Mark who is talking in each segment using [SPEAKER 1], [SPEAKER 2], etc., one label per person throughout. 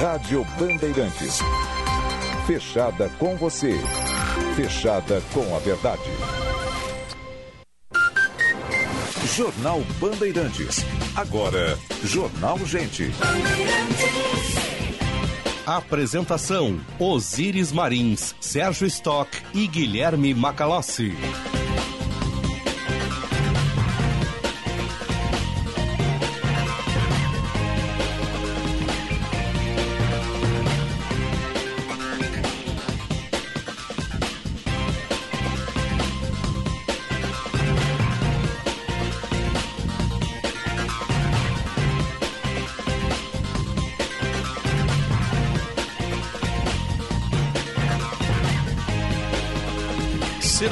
[SPEAKER 1] Rádio Bandeirantes. Fechada com você. Fechada com a verdade. Jornal Bandeirantes. Agora, Jornal Gente.
[SPEAKER 2] Apresentação: Osíris Marins, Sérgio Stock e Guilherme Macalossi.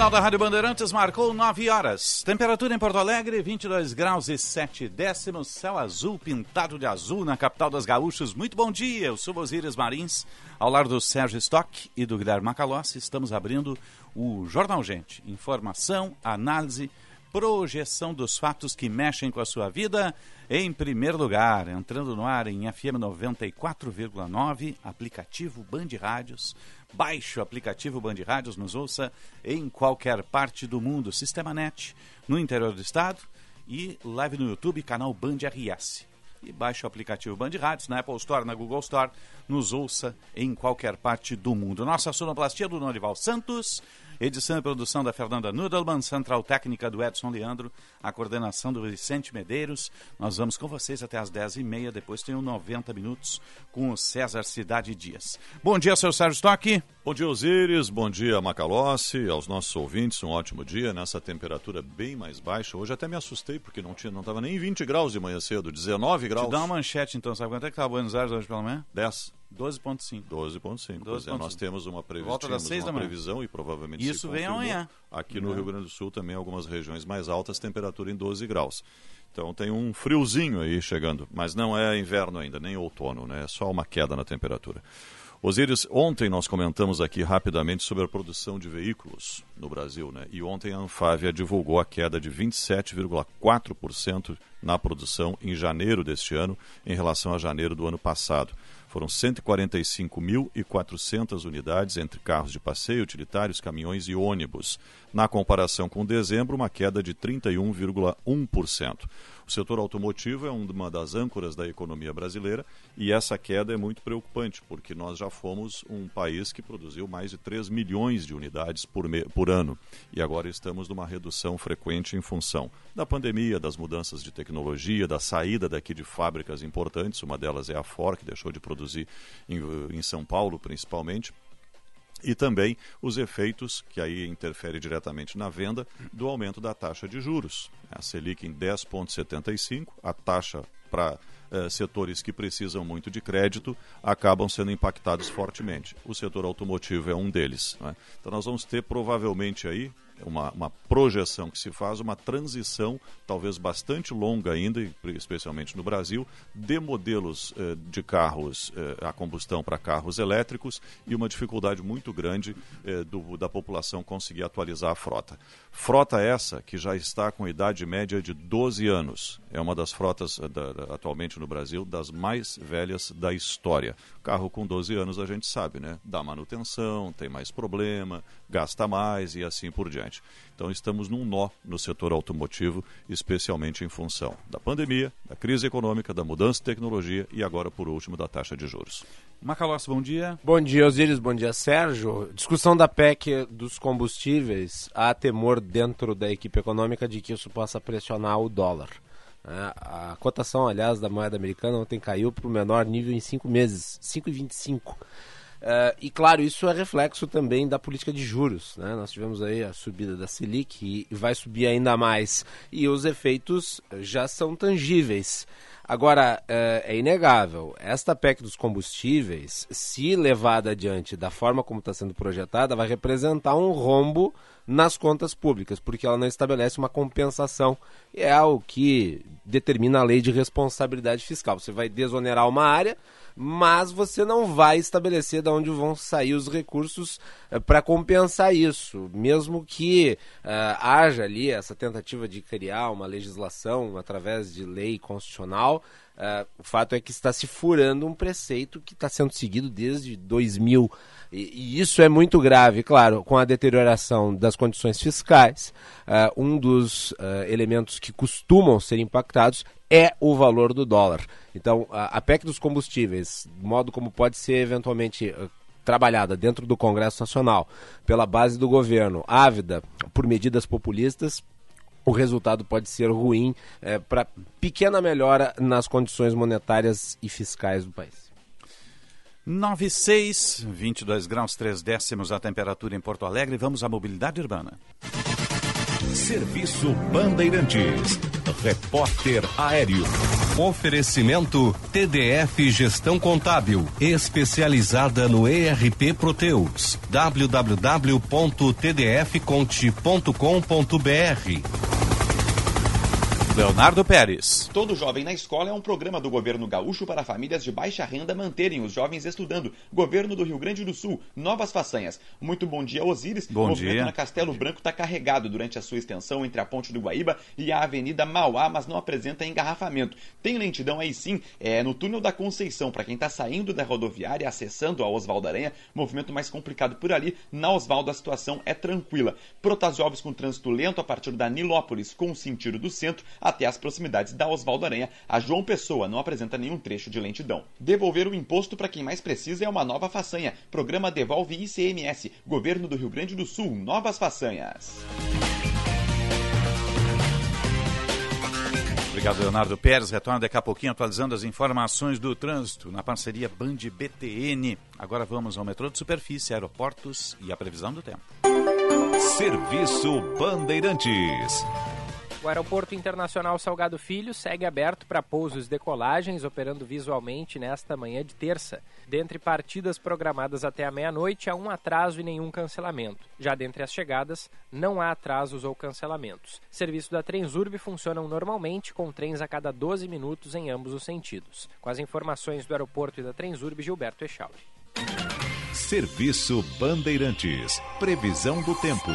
[SPEAKER 3] Sinal da Rádio Bandeirantes marcou 9 horas. Temperatura em Porto Alegre, 22 graus e 7 décimos. Céu azul pintado de azul na capital das gaúchas. Muito bom dia, eu sou Osíris Marins. Ao lado do Sérgio Stock e do Guilherme Macalossi, estamos abrindo o Jornal Gente. Informação, análise, projeção dos fatos que mexem com a sua vida. Em primeiro lugar, entrando no ar em FM 94,9, aplicativo Band Rádios. Baixe o aplicativo Band Rádios, nos ouça em qualquer parte do mundo. Sistema Net, no interior do estado e live no YouTube, canal Band RS. E baixe o aplicativo Band Rádios na Apple Store, na Google Store. Nos ouça em qualquer parte do mundo. Nossa sonoplastia do Norival Santos. Edição e produção da Fernanda Nudelman, central técnica do Edson Leandro, a coordenação do Vicente Medeiros. Nós vamos com vocês até às 10h30, depois tem o 90 minutos com o César Cidade Dias. Bom dia, seu Sérgio Stock.
[SPEAKER 4] Bom dia, Osíris. Bom dia, Macalossi. Aos nossos ouvintes, um ótimo dia nessa temperatura bem mais baixa. Hoje até me assustei, porque não tinha, não estava nem 20 graus de manhã cedo, 19 graus.
[SPEAKER 3] Te dá uma manchete, então. Sabe quanto é que estava Buenos Aires hoje pela manhã?
[SPEAKER 4] 10.
[SPEAKER 3] 12,5.
[SPEAKER 4] 12,5. Pois é, nós temos uma, previ
[SPEAKER 3] Volta das seis
[SPEAKER 4] uma
[SPEAKER 3] da
[SPEAKER 4] previsão e provavelmente
[SPEAKER 3] Isso vem amanhã.
[SPEAKER 4] Aqui no
[SPEAKER 3] Não.
[SPEAKER 4] Rio Grande do Sul também algumas regiões mais altas, temperatura em 12 graus. Então tem um friozinho aí chegando, mas não é inverno ainda, nem outono, né? É só uma queda na temperatura. Osíris, ontem nós comentamos aqui rapidamente sobre a produção de veículos no Brasil, né? E ontem a Anfávia divulgou a queda de 27,4% na produção em janeiro deste ano em relação a janeiro do ano passado. Foram 145.400 unidades entre carros de passeio, utilitários, caminhões e ônibus. Na comparação com dezembro, uma queda de 31,1%. O setor automotivo é uma das âncoras da economia brasileira e essa queda é muito preocupante, porque nós já fomos um país que produziu mais de 3 milhões de unidades por, me- por ano. E agora estamos numa redução frequente em função da pandemia, das mudanças de tecnologia, da saída daqui de fábricas importantes, uma delas é a Ford, que deixou de produzir em, em São Paulo principalmente, e também os efeitos, que aí interfere diretamente na venda, do aumento da taxa de juros. A Selic em 10,75, a taxa para eh, setores que precisam muito de crédito acabam sendo impactados fortemente. O setor automotivo é um deles. né? Então nós vamos ter provavelmente aí uma, uma projeção que se faz, uma transição talvez bastante longa ainda, especialmente no Brasil, de modelos eh, de carros eh, a combustão para carros elétricos e uma dificuldade muito grande eh, do- da população conseguir atualizar a frota. Frota essa que já está com idade média de 12 anos. É uma das frotas eh, da- da- atualmente no Brasil das mais velhas da história. Carro com 12 anos a gente sabe, né? Dá manutenção, tem mais problema, gasta mais e assim por diante. Então estamos num nó no setor automotivo, especialmente em função da pandemia, da crise econômica, da mudança de tecnologia e agora, por último, da taxa de juros.
[SPEAKER 3] Macalossi, bom dia.
[SPEAKER 5] Bom dia, Osíris. Bom dia, Sérgio. Discussão da PEC dos combustíveis. Há temor dentro da equipe econômica de que isso possa pressionar o dólar. né? A cotação, aliás, da moeda americana ontem caiu para o menor nível em cinco meses, 5,25. Eh, e claro, isso é reflexo também da política de juros. né? Nós tivemos aí a subida da Selic e vai subir ainda mais. E os efeitos já são tangíveis. Agora, é, é inegável, esta PEC dos combustíveis, se levada adiante da forma como está sendo projetada, vai representar um rombo nas contas públicas, porque ela não estabelece uma compensação. É o que determina a lei de responsabilidade fiscal. Você vai desonerar uma área, mas você não vai estabelecer de onde vão sair os recursos para compensar isso, mesmo que eh, haja ali essa tentativa de criar uma legislação através de lei constitucional, Uh, o fato é que está se furando um preceito que está sendo seguido desde 2000. E, e, isso é muito grave, claro, com a deterioração das condições fiscais. Uh, um dos uh, elementos que costumam ser impactados é o valor do dólar. Então, a, PEC dos combustíveis, modo como pode ser eventualmente trabalhada dentro do Congresso Nacional pela base do governo, ávida por medidas populistas, o resultado pode ser ruim é, para pequena melhora nas condições monetárias e fiscais do país.
[SPEAKER 3] 96, 22 graus 3 décimos a temperatura em Porto Alegre. Vamos à mobilidade urbana.
[SPEAKER 1] Serviço Bandeirantes. Repórter Aéreo.
[SPEAKER 2] Oferecimento TDF Gestão Contábil, especializada no ERP Proteus. www.tdfconte.com.br
[SPEAKER 3] Leonardo Pérez.
[SPEAKER 6] Todo Jovem na Escola é um programa do governo gaúcho para famílias de baixa renda manterem os jovens estudando. Governo do Rio Grande do Sul, novas façanhas. Muito bom dia, Osíris.
[SPEAKER 3] Bom
[SPEAKER 6] o
[SPEAKER 3] dia.
[SPEAKER 6] na Castelo Branco está carregado durante a sua extensão entre a Ponte do Guaíba e a Avenida Mauá, mas não apresenta engarrafamento. Tem lentidão aí sim, é no túnel da Conceição, para quem está saindo da rodoviária, acessando a Osvaldo Aranha, movimento mais complicado por ali. Na Osvaldo a situação é tranquila. Protasópolis com trânsito lento a partir da Nilópolis, com o sentido do centro, até as proximidades da Oswaldo Aranha, a João Pessoa não apresenta nenhum trecho de lentidão. Devolver o imposto para quem mais precisa é uma nova façanha. Programa Devolve ICMS. Governo do Rio Grande do Sul. Novas façanhas.
[SPEAKER 3] Obrigado, Leonardo Pérez. Retorna daqui a pouquinho atualizando as informações do trânsito na parceria Band BTN. Agora vamos ao metrô de superfície, aeroportos e a previsão do tempo.
[SPEAKER 1] Serviço Bandeirantes.
[SPEAKER 7] O Aeroporto Internacional Salgado Filho segue aberto para pousos e decolagens, operando visualmente nesta manhã de terça. Dentre partidas programadas até a meia-noite, há um atraso e nenhum cancelamento. Já dentre as chegadas, não há atrasos ou cancelamentos. Serviço da Transurb funcionam normalmente, com trens a cada 12 minutos em ambos os sentidos. Com as informações do aeroporto e da Transurb, Gilberto Echauri.
[SPEAKER 1] Serviço Bandeirantes. Previsão do tempo.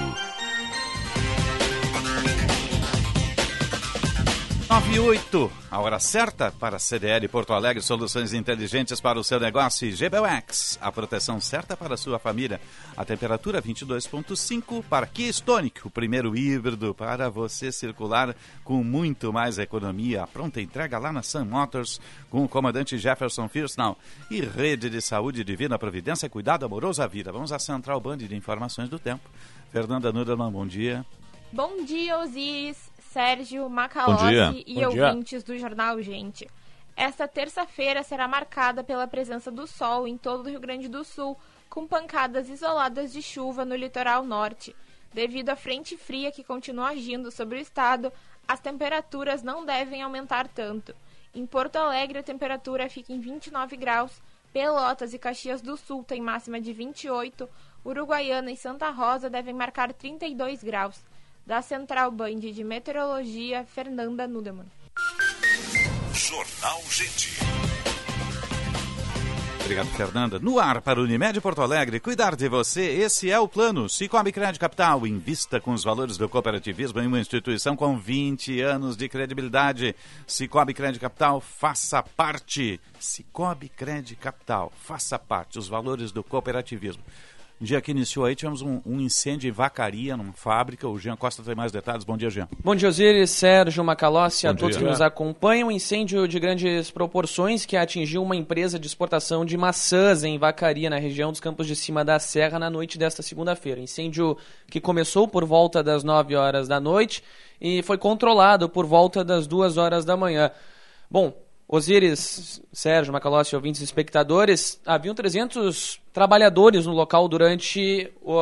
[SPEAKER 3] 98, a hora certa para a CDL Porto Alegre, soluções inteligentes para o seu negócio GBUX, a proteção certa para a sua família. A temperatura 22.5 para Kia Stonic, o primeiro híbrido para você circular com muito mais economia. A pronta entrega lá na Sun Motors com o comandante Jefferson Firsnall e rede de saúde divina providência, cuidado amoroso à vida. Vamos à Central Band de Informações do Tempo. Fernanda Nudelman, bom dia.
[SPEAKER 8] Bom dia, Osiris. Sérgio Macalossi e
[SPEAKER 5] Bom
[SPEAKER 8] ouvintes do Jornal Gente. Esta terça-feira será marcada pela presença do sol em todo o Rio Grande do Sul, com pancadas isoladas de chuva no litoral norte. Devido à frente fria que continua agindo sobre o estado, as temperaturas não devem aumentar tanto. Em Porto Alegre, a temperatura fica em 29 graus, Pelotas e Caxias do Sul têm máxima de 28, Uruguaiana e Santa Rosa devem marcar 32 graus. Da Central Band de Meteorologia, Fernanda Nudeman.
[SPEAKER 1] Jornal Gente.
[SPEAKER 3] Obrigado, Fernanda. No ar para o Unimed Porto Alegre, cuidar de você, esse é o plano. Cicobi Crédito Capital, invista com os valores do cooperativismo em uma instituição com 20 anos de credibilidade. Cicobi Crédito Capital, faça parte. Cicobi Crédito Capital, faça parte. Os valores do cooperativismo. No dia que iniciou aí, tivemos um, um, incêndio em vacaria, numa fábrica. O Jean Costa tem mais detalhes. Bom dia, Jean.
[SPEAKER 9] Bom dia, Osiris, Sérgio, Macalossi, a todos que nos acompanham. Um incêndio de grandes proporções que atingiu uma empresa de exportação de maçãs em vacaria, na região dos Campos de Cima da Serra, na noite desta segunda-feira. Incêndio que começou por volta das 9 horas da noite e foi controlado por volta das 2 horas da manhã. Bom, Osíris, Sérgio, Macalossi, ouvintes e espectadores, haviam 300 trabalhadores no local durante o,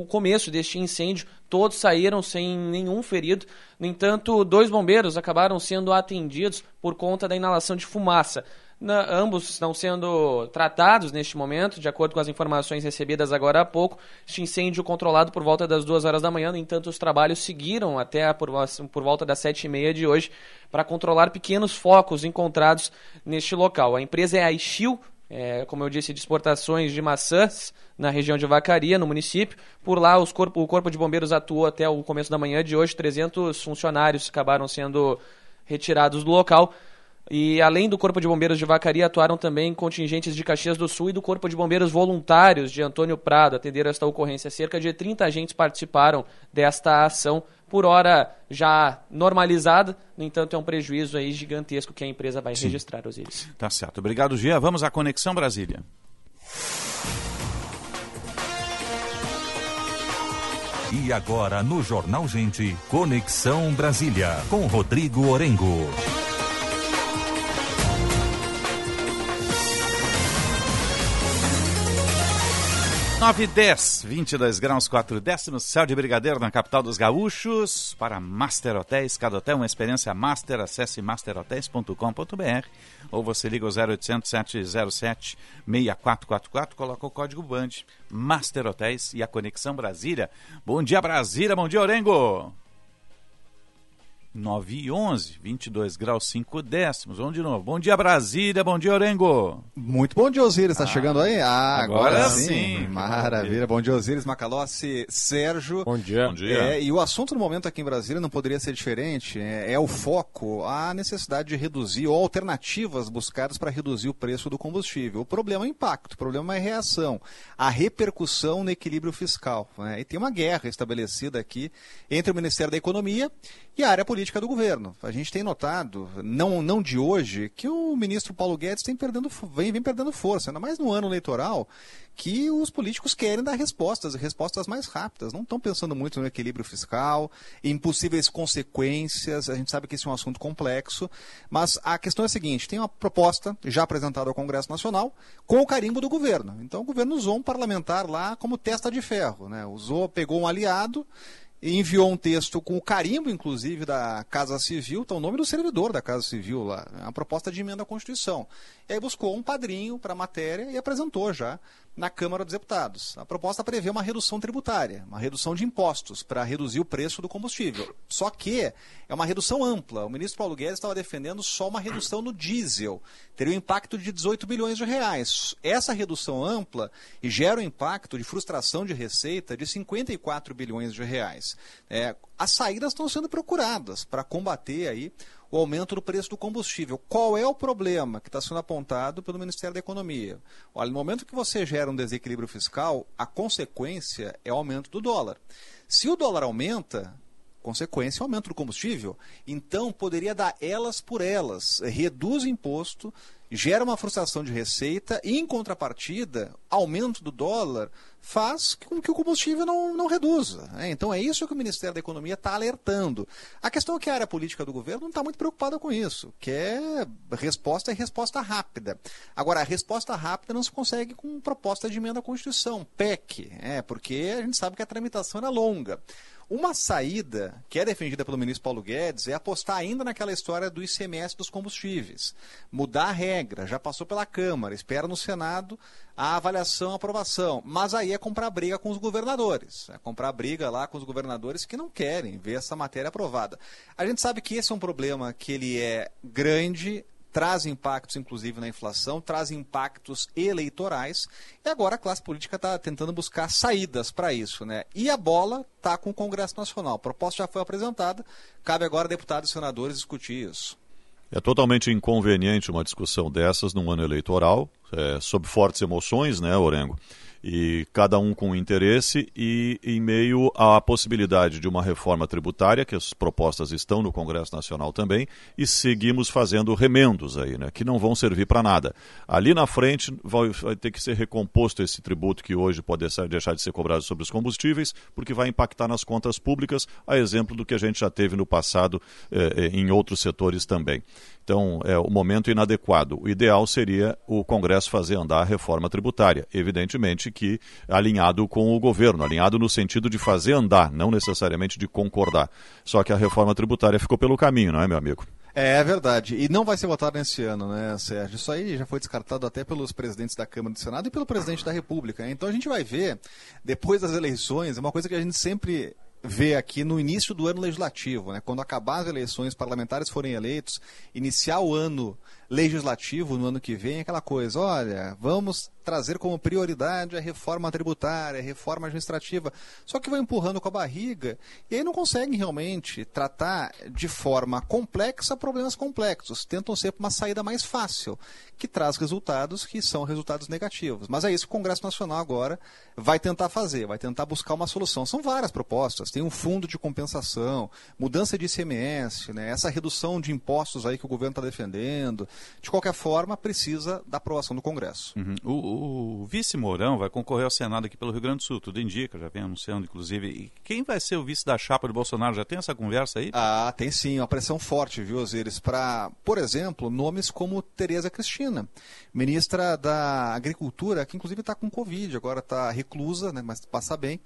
[SPEAKER 9] o, começo deste incêndio. Todos saíram sem nenhum ferido. No entanto, dois bombeiros acabaram sendo atendidos por conta da inalação de fumaça. Na, ambos estão sendo tratados neste momento, de acordo com as informações recebidas agora há pouco. Este incêndio controlado por volta das duas horas da manhã, no entanto, os trabalhos seguiram até por, por volta das sete e meia de hoje para controlar pequenos focos encontrados neste local. A empresa é a Ixil, é, como eu disse, de exportações de maçãs na região de Vacaria, no município. Por lá, corpo, o Corpo de Bombeiros atuou até o começo da manhã de hoje. 300 funcionários acabaram sendo retirados do local. E além do Corpo de Bombeiros de Vacaria, atuaram também contingentes de Caxias do Sul e do Corpo de Bombeiros Voluntários de Antônio Prado. Atenderam esta ocorrência. Cerca de 30 agentes participaram desta ação, por hora já normalizada. No entanto, é um prejuízo aí gigantesco que a empresa vai Sim. registrar, Osiris.
[SPEAKER 3] Tá certo. Obrigado, Gia. Vamos à Conexão Brasília.
[SPEAKER 1] E agora no Jornal Gente, Conexão Brasília, com Rodrigo Orengo.
[SPEAKER 3] 9 e 10, 22 graus 4 décimos, céu de brigadeiro na capital dos gaúchos, para Master Hotéis, cada hotel uma experiência master, acesse masterhotels.com.br ou você liga o 0800 707 6444, coloca o código BAND, Master Hotéis e a Conexão Brasília. Bom dia Brasília, bom dia Orengo! 9 e 11, 22 graus 5 décimos. Vamos de novo. Bom dia, Brasília. Bom dia, Orengo.
[SPEAKER 10] Muito bom dia, Osiris. Está ah, chegando aí?
[SPEAKER 3] Ah, agora, agora sim. sim.
[SPEAKER 10] Maravilha. Bom dia, Osiris, Macalossi, Sérgio.
[SPEAKER 5] Bom dia.
[SPEAKER 10] Bom dia. É, e o assunto no momento aqui em Brasília não poderia ser diferente. É, é o foco, a necessidade de reduzir, ou alternativas buscadas para reduzir o preço do combustível. O problema é o impacto, o problema é a reação, a repercussão no equilíbrio fiscal. Né? E tem uma guerra estabelecida aqui entre o Ministério da Economia e a área política do governo. A gente tem notado, não, não de hoje, que o ministro Paulo Guedes tem perdendo, vem, vem perdendo força, ainda mais no ano eleitoral, que os políticos querem dar respostas, respostas mais rápidas. Não estão pensando muito no equilíbrio fiscal, em possíveis consequências. A gente sabe que esse é um assunto complexo, mas a questão é a seguinte: tem uma proposta já apresentada ao Congresso Nacional com o carimbo do governo. Então o governo usou um parlamentar lá como testa de ferro, né? Usou, pegou um aliado enviou um texto com o carimbo, inclusive, da Casa Civil, tá o nome do servidor da Casa Civil lá, uma proposta de emenda à Constituição. E aí buscou um padrinho para a matéria e apresentou já na Câmara dos Deputados. A proposta prevê uma redução tributária, uma redução de impostos para reduzir o preço do combustível. Só que é uma redução ampla. O ministro Paulo Guedes estava defendendo só uma redução no diesel. Teria um impacto de 18 bilhões de reais. Essa redução ampla gera um impacto de frustração de receita de 54 bilhões de reais. É, as saídas estão sendo procuradas para combater aí o aumento do preço do combustível. Qual é o problema que está sendo apontado pelo Ministério da Economia? Olha, no momento que você gera um desequilíbrio fiscal, a consequência é o aumento do dólar. Se o dólar aumenta, consequência, aumento do combustível. Então, poderia dar elas por elas. Reduz imposto, gera uma frustração de receita e, em contrapartida, aumento do dólar faz com que o combustível não, não reduza. Né? Então é isso que o Ministério da Economia está alertando. A questão é que a área política do governo não está muito preocupada com isso, que é resposta é resposta rápida. Agora, a resposta rápida não se consegue com proposta de emenda à Constituição, PEC, é, porque a gente sabe que a tramitação era longa. Uma saída que é defendida pelo ministro Paulo Guedes é apostar ainda naquela história do ICMS dos combustíveis. Mudar a regra, já passou pela Câmara, espera no Senado a avaliação, a aprovação. Mas aí é comprar briga com os governadores. É comprar briga lá com os governadores que não querem ver essa matéria aprovada. A gente sabe que esse é um problema que ele é grande, traz impactos, inclusive, na inflação, traz impactos eleitorais. E agora a classe política está tentando buscar saídas para isso. Né? E a bola está com o Congresso Nacional. A proposta já foi apresentada, cabe agora a deputados e senadores discutir isso.
[SPEAKER 4] É totalmente inconveniente uma discussão dessas num ano eleitoral, é, sob fortes emoções, né, Orengo? E cada um com interesse e em meio à possibilidade de uma reforma tributária, que as propostas estão no Congresso Nacional também, e seguimos fazendo remendos aí, né, que não vão servir para nada. Ali na frente vai, vai, ter que ser recomposto esse tributo que hoje pode deixar de ser cobrado sobre os combustíveis, porque vai impactar nas contas públicas, a exemplo do que a gente já teve no passado eh, em outros setores também. Então, é o momento inadequado. O ideal seria o Congresso fazer andar a reforma tributária. Evidentemente que alinhado com o governo, alinhado no sentido de fazer andar, não necessariamente de concordar. Só que a reforma tributária ficou pelo caminho, não é, meu amigo?
[SPEAKER 10] É, é verdade. E não vai ser votado nesse ano, né, Sérgio? Isso aí já foi descartado até pelos presidentes da Câmara do Senado e pelo presidente da República. Então a gente vai ver, depois das eleições, é uma coisa que a gente sempre ver aqui no início do ano legislativo, né, quando acabar as eleições, parlamentares forem eleitos, iniciar o ano legislativo no ano que vem aquela coisa, olha, vamos trazer como prioridade a reforma tributária, a reforma administrativa, só que vai empurrando com a barriga e aí não conseguem realmente tratar de forma complexa problemas complexos, tentam ser uma saída mais fácil, que traz resultados que são resultados negativos. Mas é isso que o Congresso Nacional agora vai tentar fazer, vai tentar buscar uma solução. São várias propostas, tem um fundo de compensação, mudança de ICMS, né, essa redução de impostos aí que o governo está defendendo. De qualquer forma, precisa da aprovação do Congresso.
[SPEAKER 3] Uhum. O, o vice Mourão vai concorrer ao Senado aqui pelo Rio Grande do Sul, tudo indica, já vem anunciando, inclusive. E quem vai ser o vice da chapa do Bolsonaro? Já tem essa conversa aí?
[SPEAKER 10] Ah, tem sim, uma pressão forte, viu, Osiris, para, por exemplo, nomes como Tereza Cristina, ministra da Agricultura, que inclusive está com Covid, agora está reclusa, né, mas passa bem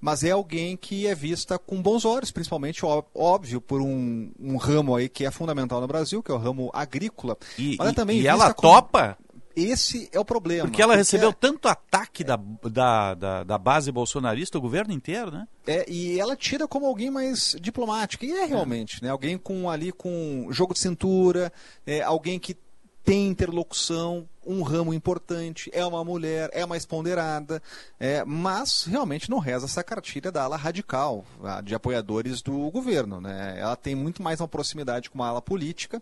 [SPEAKER 10] mas é alguém que é vista com bons olhos, principalmente, óbvio, por um, um ramo aí que é fundamental no Brasil, que é o ramo agrícola.
[SPEAKER 3] E, mas é também e ela topa?
[SPEAKER 10] Esse é o problema.
[SPEAKER 3] Porque ela porque recebeu é... tanto ataque da, da, da, da, base bolsonarista, o governo inteiro, né?
[SPEAKER 10] É, e ela tira como alguém mais diplomático. E é realmente, é. né? Alguém com ali com jogo de cintura, é, alguém que tem interlocução, um ramo importante, é uma mulher, é mais ponderada, é, mas realmente não reza essa cartilha da ala radical, de apoiadores do governo. Né? Ela tem muito mais uma proximidade com uma ala política,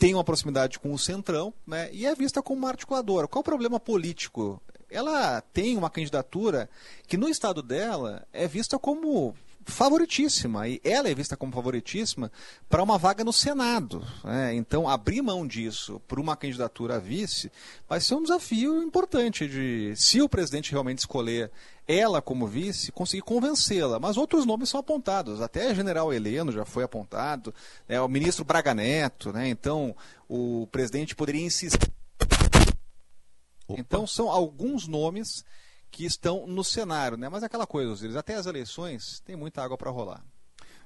[SPEAKER 10] tem uma proximidade com o centrão né? e é vista como uma articuladora. Qual o problema político? Ela tem uma candidatura que no estado dela é vista como favoritíssima, e ela é vista como favoritíssima para uma vaga no Senado. Né? Então, abrir mão disso por uma candidatura a vice vai ser um desafio importante de, se o presidente realmente escolher ela como vice, conseguir convencê-la. Mas outros nomes são apontados, até General Heleno já foi apontado, né? o ministro Braga Neto, né? então o presidente poderia insistir. Opa. Então, são alguns nomes que estão no cenário, né? Mas é aquela coisa, Osiris, até as eleições tem muita água para rolar.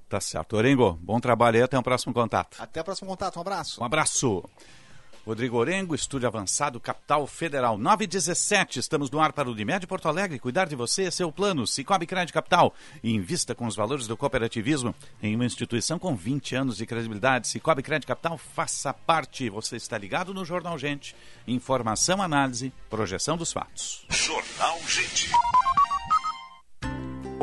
[SPEAKER 3] Tá certo. Orengo, bom trabalho aí, até o próximo contato.
[SPEAKER 10] Até o próximo contato, um abraço.
[SPEAKER 3] Um abraço. Rodrigo Orengo, Estúdio Avançado, Capital Federal. 917, estamos no ar para o Unimed Porto Alegre. Cuidar de você é seu plano. Cicobi Crédito Capital. Invista com os valores do cooperativismo em uma instituição com 20 anos de credibilidade. Cicobi Crédito Capital, faça parte. Você está ligado no Jornal Gente. Informação, análise, projeção dos fatos.
[SPEAKER 1] Jornal Gente.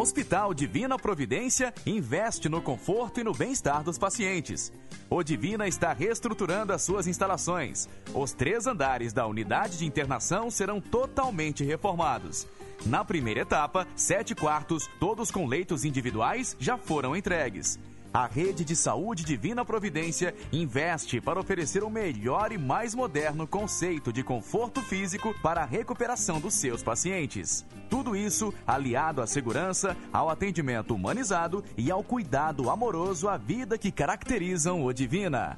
[SPEAKER 11] Hospital Divina Providência investe no conforto e no bem-estar dos pacientes. O Divina está reestruturando as suas instalações. Os três andares da unidade de internação serão totalmente reformados. Na primeira etapa, sete quartos, todos com leitos individuais, já foram entregues. A Rede de Saúde Divina Providência investe para oferecer o melhor e mais moderno conceito de conforto físico para a recuperação dos seus pacientes. Tudo isso aliado à segurança, ao atendimento humanizado e ao cuidado amoroso à vida que caracterizam o Divina.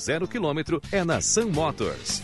[SPEAKER 12] zero quilômetro é na Sun Motors.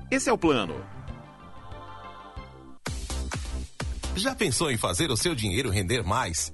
[SPEAKER 13] Esse é o plano.
[SPEAKER 14] Já pensou em fazer o seu dinheiro render mais?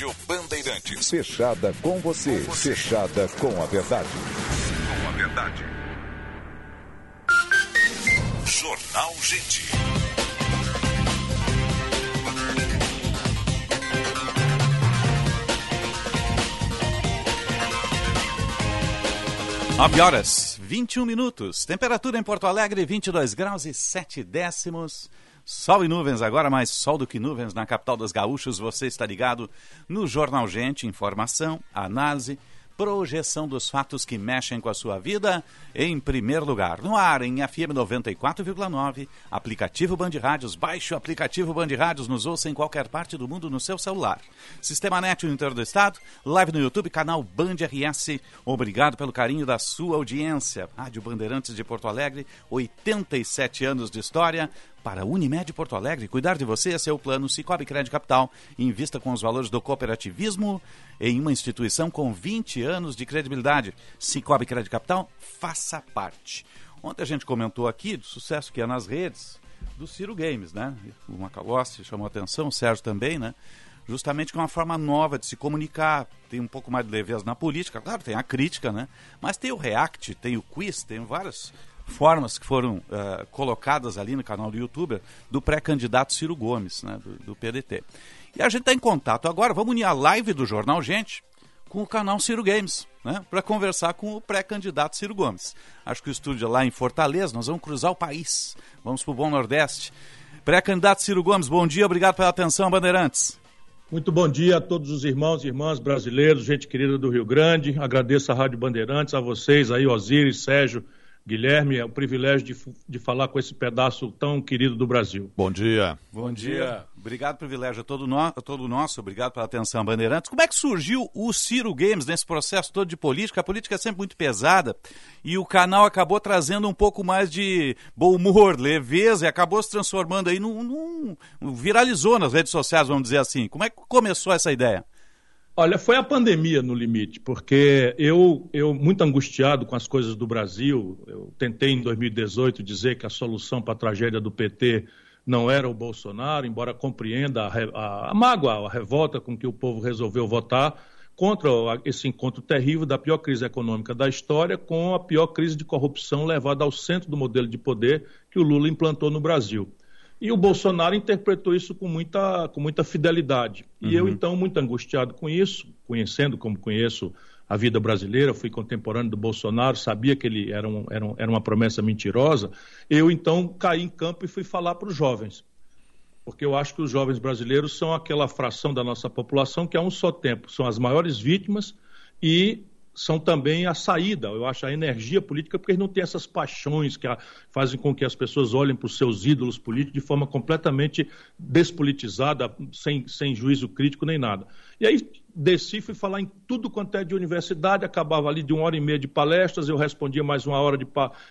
[SPEAKER 1] Rádio Bandeirantes. Fechada com você. Fechada com a verdade. Com a verdade. Jornal Gente.
[SPEAKER 3] Nove horas, 21 minutos. Temperatura em Porto Alegre, 22 graus e 7 décimos. Sol e nuvens agora, mais sol do que nuvens na capital dos gaúchos. Você está ligado no Jornal Gente, informação, análise, projeção dos fatos que mexem com a sua vida em primeiro lugar. No ar, em FM 94,9, aplicativo Band Rádios. Baixe o aplicativo Band Rádios, nos ouça em qualquer parte do mundo no seu celular. Sistema Net no interior do estado, live no YouTube, canal Band RS. Obrigado pelo carinho da sua audiência. Rádio Bandeirantes de Porto Alegre, 87 anos de história para Unimed Porto Alegre. Cuidar de você, é o plano Cicobi Crédito Capital. Invista com os valores do cooperativismo em uma instituição com 20 anos de credibilidade. Cicobi Crédito Capital, faça parte. Ontem a gente comentou aqui do sucesso que é nas redes do Ciro Games, né? O Macalossi chamou a atenção, o Sérgio também, né? Justamente com uma forma nova de se comunicar, tem um pouco mais de leveza na política, claro, tem a crítica, né? Mas tem o React, tem o Quiz, tem várias formas que foram uh, colocadas ali no canal do YouTube do pré-candidato Ciro Gomes, né, do, do PDT. E a gente está em contato agora, vamos unir a live do Jornal Gente com o canal Ciro Games, né, para conversar com o pré-candidato Ciro Gomes. Acho que o estúdio é lá em Fortaleza, nós vamos cruzar o país, vamos para o Bom Nordeste. Pré-candidato Ciro Gomes, bom dia, obrigado pela atenção, Bandeirantes.
[SPEAKER 15] Muito bom dia a todos os irmãos e irmãs brasileiros, gente querida do Rio Grande. Agradeço a Rádio Bandeirantes, a vocês aí, Osiris, Sérgio, Guilherme, é um privilégio de, de falar com esse pedaço tão querido do Brasil.
[SPEAKER 4] Bom dia.
[SPEAKER 3] Bom dia. Obrigado, privilégio é todo, no, todo nosso. Obrigado pela atenção, Bandeirantes. Como é que surgiu o Ciro Games nesse processo todo de política? A política é sempre muito pesada e o canal acabou trazendo um pouco mais de bom humor, leveza e acabou se transformando aí num, num viralizou nas redes sociais, vamos dizer assim. Como é que começou essa ideia?
[SPEAKER 15] Olha, foi a pandemia no limite, porque eu, eu muito angustiado com as coisas do Brasil, eu tentei em 2018 dizer que a solução para a tragédia do PT não era o Bolsonaro, embora compreenda a, a, a mágoa, a revolta com que o povo resolveu votar contra esse encontro terrível da pior crise econômica da história com a pior crise de corrupção levada ao centro do modelo de poder que o Lula implantou no Brasil. E o Bolsonaro interpretou isso com muita, com muita fidelidade. E uhum. eu, então, muito angustiado com isso, conhecendo como conheço a vida brasileira, fui contemporâneo do Bolsonaro, sabia que ele era, um, era, um, era uma promessa mentirosa, eu, então, caí em campo e fui falar para os jovens. Porque eu acho que os jovens brasileiros são aquela fração da nossa população que, a um só tempo, são as maiores vítimas e são também a saída, eu acho, a energia política, porque eles não têm essas paixões que fazem com que as pessoas olhem para os seus ídolos políticos de forma completamente despolitizada, sem, sem juízo crítico nem nada. E aí desci, fui falar em tudo quanto é de universidade, acabava ali de uma hora e meia de palestras, eu respondia mais uma hora de,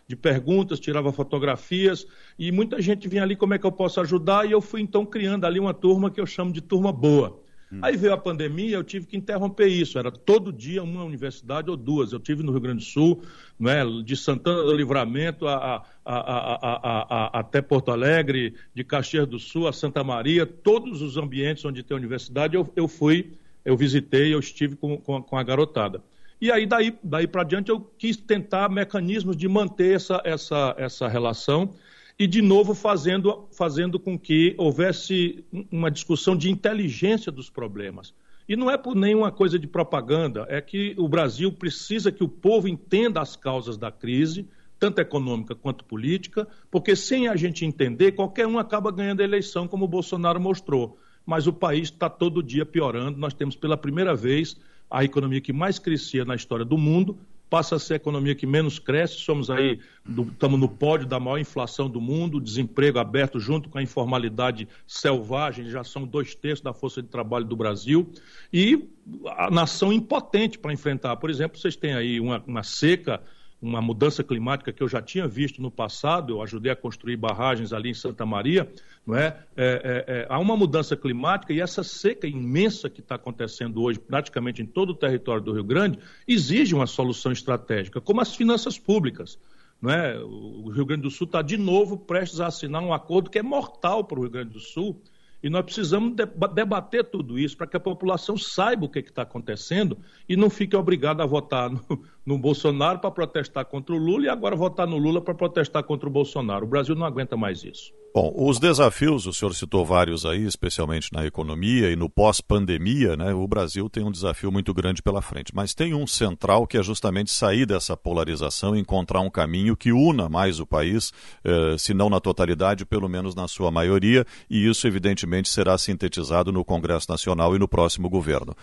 [SPEAKER 15] de perguntas, tirava fotografias, e muita gente vinha ali, como é que eu posso ajudar? E eu fui então criando ali uma turma que eu chamo de turma boa Hum. Aí veio a pandemia, eu tive que interromper isso. Era todo dia uma universidade ou duas. Eu tive no Rio Grande do Sul, né, de Santana do Livramento a, a, a, até Porto Alegre, de Caxias do Sul a Santa Maria, todos os ambientes onde tem universidade, eu, eu fui, eu visitei, eu estive com, com, com a garotada. E aí, daí, daí para diante, eu quis tentar mecanismos de manter essa, essa, essa relação e, de novo, fazendo, fazendo com que houvesse uma discussão de inteligência dos problemas. E não é por nenhuma coisa de propaganda, é que o Brasil precisa que o povo entenda as causas da crise, tanto econômica quanto política, porque sem a gente entender, qualquer um acaba ganhando a eleição, como o Bolsonaro mostrou. Mas o país está todo dia piorando. Nós temos pela primeira vez a economia que mais crescia na história do mundo, passa a ser a economia que menos cresce, somos aí, estamos no pódio da maior inflação do mundo, desemprego aberto junto com a informalidade selvagem, já são dois terços da força de trabalho do Brasil, e a nação impotente para enfrentar. Por exemplo, vocês têm aí uma, uma seca uma mudança climática que eu já tinha visto no passado, eu ajudei a construir barragens ali em Santa Maria, não é? é, é, é há uma mudança climática e essa seca imensa que está acontecendo hoje, praticamente em todo o território do Rio Grande, exige uma solução estratégica, como as finanças públicas. Não é? O Rio Grande do Sul está de novo prestes a assinar um acordo que é mortal para o Rio Grande do Sul, e nós precisamos debater tudo isso para que a população saiba o que está acontecendo e não fique obrigada a votar no, no Bolsonaro para protestar contra o Lula e agora votar no Lula para protestar contra o Bolsonaro. O Brasil não aguenta mais isso.
[SPEAKER 4] Bom, os desafios, o senhor citou vários aí, especialmente na economia e no pós-pandemia, né? O Brasil tem um desafio muito grande pela frente, mas tem um central que é justamente sair dessa polarização e encontrar um caminho que una mais o país, eh, se não na totalidade, pelo menos na sua maioria, e isso evidentemente será sintetizado no Congresso Nacional e no próximo governo.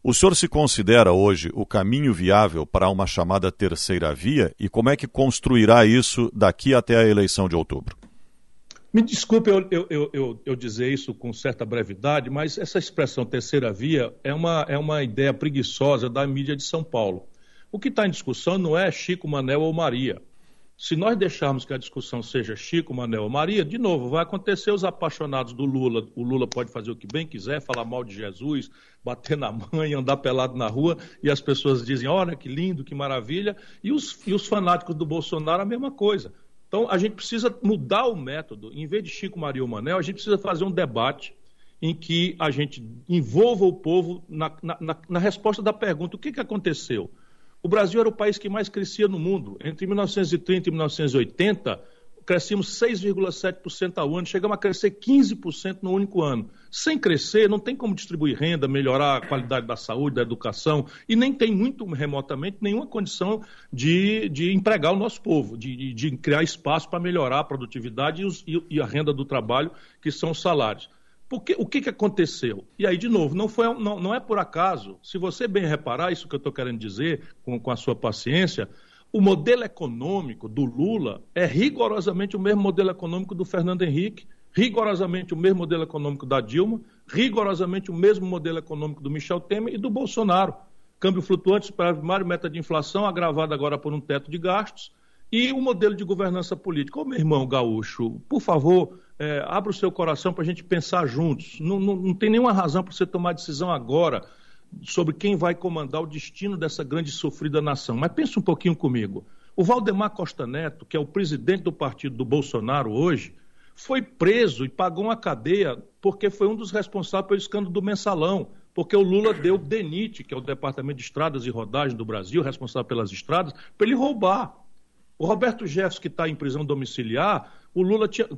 [SPEAKER 4] O senhor se considera hoje o caminho viável para uma chamada terceira via e como é que construirá isso daqui até a eleição de outubro?
[SPEAKER 15] Me desculpe eu, eu, eu, eu, dizer isso com certa brevidade, mas essa expressão terceira via é uma, é uma ideia preguiçosa da mídia de São Paulo. O que está em discussão não é Chico, Manel ou Maria. Se nós deixarmos que a discussão seja Chico, Manel ou Maria, de novo, vai acontecer os apaixonados do Lula. O Lula pode fazer o que bem quiser, falar mal de Jesus, bater na mãe, andar pelado na rua, e as pessoas dizem: olha que lindo, que maravilha. E os, e os fanáticos do Bolsonaro, a mesma coisa. Então, a gente precisa mudar o método. Em vez de Chico, Maria Manel, a gente precisa fazer um debate em que a gente envolva o povo na, na, na resposta da pergunta: o que, que aconteceu? O Brasil era o país que mais crescia no mundo. Entre 1930 e 1980, crescemos 6,7% ao ano, chegamos a crescer 15% no único ano. Sem crescer, não tem como distribuir renda, melhorar a qualidade da saúde, da educação, e nem tem muito remotamente nenhuma condição de, de empregar o nosso povo, de, de criar espaço para melhorar a produtividade e, os, e, a renda do trabalho, que são os salários. Porque, o que, que aconteceu? E aí, de novo, não, foi, não, não é por acaso. Se você bem reparar, isso que eu estou querendo dizer, com, com a sua paciência, o modelo econômico do Lula é rigorosamente o mesmo modelo econômico do Fernando Henrique, rigorosamente o mesmo modelo econômico da Dilma, rigorosamente o mesmo modelo econômico do Michel Temer e do Bolsonaro. Câmbio flutuante, primário, meta de inflação, agravada agora por um teto de gastos, e o modelo de governança política. Ô, meu irmão gaúcho, por favor, é, abra o seu coração para a gente pensar juntos. Não, não, não tem nenhuma razão para você tomar decisão agora sobre quem vai comandar o destino dessa grande e sofrida nação. Mas pense um pouquinho comigo. O Valdemar Costa Neto, que é o presidente do partido do Bolsonaro hoje, foi preso e pagou uma cadeia porque foi um dos responsáveis pelo escândalo do mensalão. Porque o Lula deu o DENIT, que é o Departamento de Estradas e Rodagem do Brasil, responsável pelas estradas, para ele roubar. O Roberto Jefferson, que está em prisão domiciliar, o Lula tinha,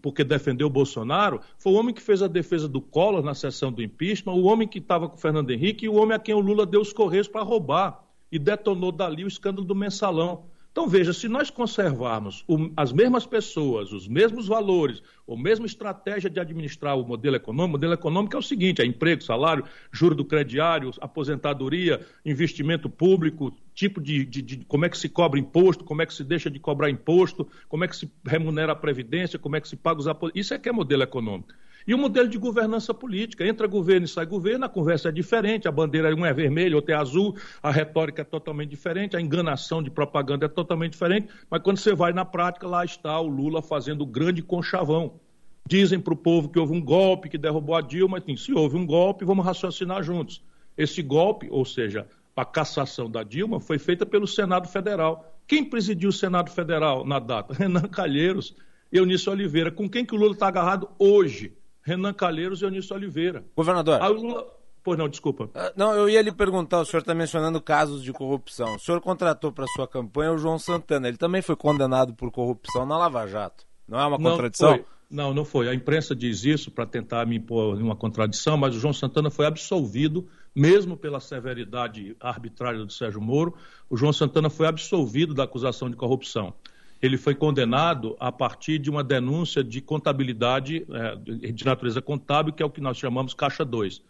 [SPEAKER 15] porque defendeu o Bolsonaro, foi o homem que fez a defesa do Collor na sessão do impeachment, o homem que estava com o Fernando Henrique e o homem a quem o Lula deu os correios para roubar e detonou dali o escândalo do mensalão. Então, veja, se nós conservarmos o, as mesmas pessoas, os mesmos valores, a mesma estratégia de administrar o modelo econômico, o modelo econômico é o seguinte: é emprego, salário, juro do crediário, aposentadoria, investimento público, tipo de, de, de, como é que se cobra imposto, como é que se deixa de cobrar imposto, como é que se remunera a previdência, como é que se paga os aposentos. Isso é que é modelo econômico. E o modelo de governança política. Entra governo e sai governo, a conversa é diferente, a bandeira um é vermelha, outra é azul, a retórica é totalmente diferente, a enganação de propaganda é totalmente diferente, mas quando você vai na prática, lá está o Lula fazendo o grande conchavão. Dizem para o povo que houve um golpe que derrubou a Dilma, se houve um golpe, vamos raciocinar juntos. Esse golpe, ou seja, a cassação da Dilma, foi feita pelo Senado Federal. Quem presidiu o Senado Federal na data? Renan Calheiros e Eunício Oliveira. Com quem que o Lula está agarrado hoje? Renan Calheiros e Eunício Oliveira.
[SPEAKER 5] Governador.
[SPEAKER 15] Aí o Lula... Pois não, desculpa. Uh,
[SPEAKER 5] não, eu ia lhe perguntar, o senhor está mencionando casos de corrupção. O senhor contratou para sua campanha o João Santana. Ele também foi condenado por corrupção na Lava Jato. Não é uma contradição?
[SPEAKER 15] Não, não, não foi. A imprensa diz isso para tentar me impor uma contradição, mas o João Santana foi absolvido, mesmo pela severidade arbitrária do Sérgio Moro, o João Santana foi absolvido da acusação de corrupção. Ele foi condenado a partir de uma denúncia de contabilidade, é, de natureza contábil, que é o que nós chamamos Caixa 2.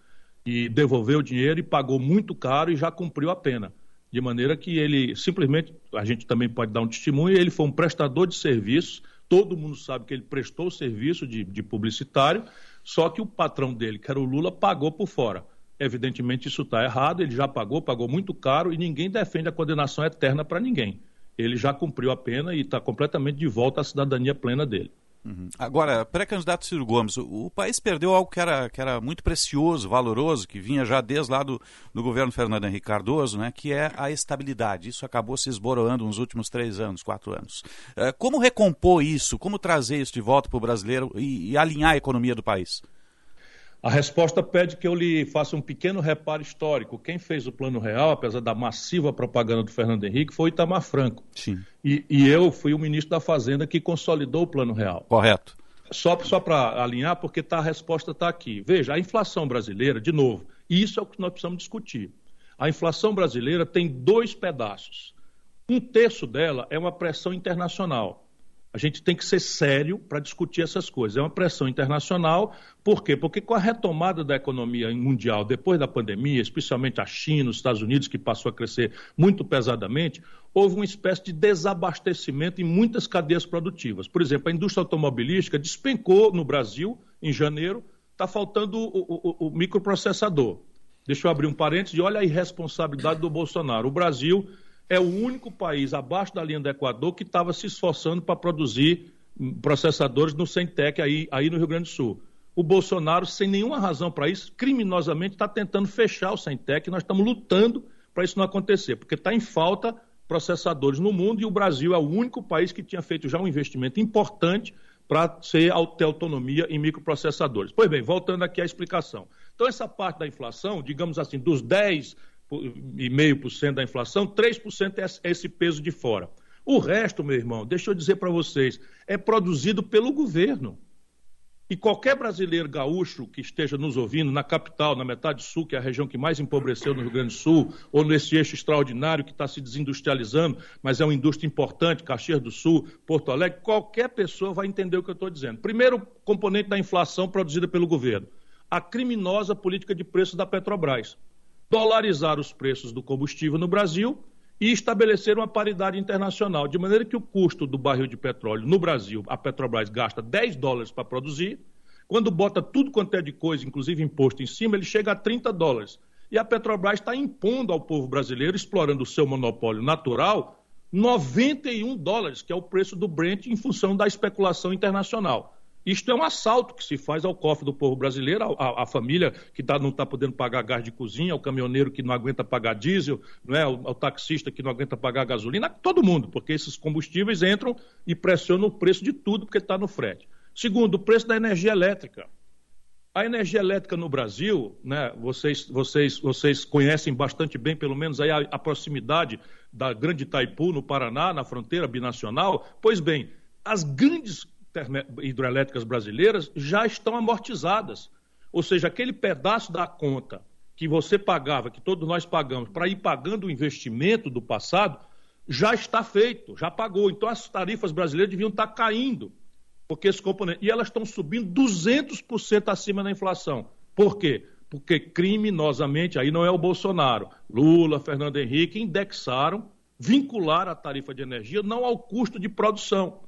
[SPEAKER 15] E devolveu o dinheiro e pagou muito caro e já cumpriu a pena. De maneira que ele simplesmente, a gente também pode dar um testemunho, ele foi um prestador de serviços todo mundo sabe que ele prestou o serviço de, de publicitário, só que o patrão dele, que era o Lula, pagou por fora. Evidentemente isso está errado, ele já pagou, pagou muito caro e ninguém defende a condenação eterna para ninguém. Ele já cumpriu a pena e está completamente de volta à cidadania plena dele.
[SPEAKER 3] Uhum. Agora, pré-candidato Ciro Gomes, o, o, país perdeu algo que era, que era muito precioso, valoroso, que vinha já desde lá do, do governo Fernando Henrique Cardoso, né, que é a estabilidade. Isso acabou se esboroando nos últimos três anos, quatro anos. É, como recompor isso? Como trazer isso de volta para o brasileiro e, e alinhar a economia do país?
[SPEAKER 15] A resposta pede que eu lhe faça um pequeno reparo histórico. Quem fez o Plano Real, apesar da massiva propaganda do Fernando Henrique, foi o Itamar Franco.
[SPEAKER 3] Sim.
[SPEAKER 15] E, e eu fui o ministro da Fazenda que consolidou o Plano Real.
[SPEAKER 3] Correto.
[SPEAKER 15] Só, só para alinhar, porque tá, a resposta está aqui. Veja, a inflação brasileira, de novo, e isso é o que nós precisamos discutir. A inflação brasileira tem dois pedaços. Um terço dela é uma pressão internacional. A gente tem que ser sério para discutir essas coisas. É uma pressão internacional, por quê? Porque com a retomada da economia mundial depois da pandemia, especialmente a China, os Estados Unidos, que passou a crescer muito pesadamente, houve uma espécie de desabastecimento em muitas cadeias produtivas. Por exemplo, a indústria automobilística despencou no Brasil, em janeiro, está faltando o, o, o microprocessador. Deixa eu abrir um parênteses e olha a irresponsabilidade do Bolsonaro. O Brasil é o único país abaixo da linha do Equador que estava se esforçando para produzir processadores no Centec aí, aí no Rio Grande do Sul. O Bolsonaro, sem nenhuma razão para isso, criminosamente está tentando fechar o Centec nós estamos lutando para isso não acontecer, porque está em falta processadores no mundo e o Brasil é o único país que tinha feito já um investimento importante para ter autonomia em microprocessadores. Pois bem, voltando aqui à explicação. Então, essa parte da inflação, digamos assim, dos 10 e meio por cento da inflação, 3% é esse peso de fora. O resto, meu irmão, deixa eu dizer para vocês, é produzido pelo governo. E qualquer brasileiro gaúcho que esteja nos ouvindo na capital, na metade sul, que é a região que mais empobreceu no Rio Grande do Sul, ou nesse eixo extraordinário que está se desindustrializando, mas é uma indústria importante, Caxias do Sul, Porto Alegre, qualquer pessoa vai entender o que eu estou dizendo. Primeiro componente da inflação produzida pelo governo, a criminosa política de preços da Petrobras dolarizar os preços do combustível no Brasil e estabelecer uma paridade internacional, de maneira que o custo do barril de petróleo no Brasil, a Petrobras gasta 10 dólares para produzir, quando bota tudo quanto é de coisa, inclusive imposto em cima, ele chega a 30 dólares. E a Petrobras está impondo ao povo brasileiro, explorando o seu monopólio natural, 91 dólares, que é o preço do Brent em função da especulação internacional. Isto é um assalto que se faz ao cofre do povo brasileiro, a família que tá, não está podendo pagar gás de cozinha, o caminhoneiro que não aguenta pagar diesel, não é? o, o taxista que não aguenta pagar gasolina, todo mundo, porque esses combustíveis entram e pressionam o preço de tudo porque está no frete. Segundo, o preço da energia elétrica. A energia elétrica no Brasil, né, vocês, vocês, vocês conhecem bastante bem, pelo menos aí a, a proximidade da Grande Itaipu, no Paraná, na fronteira binacional. Pois bem, as grandes hidrelétricas brasileiras já estão amortizadas. Ou seja, aquele pedaço da conta que você pagava, que todos nós pagamos, para ir pagando o investimento do passado, já está feito, já pagou. Então as tarifas brasileiras deviam estar caindo, porque esse componente. E elas estão subindo 200% acima da inflação. Por quê? Porque criminosamente, aí não é o Bolsonaro, Lula, Fernando Henrique indexaram, vincularam a tarifa de energia não ao custo de produção,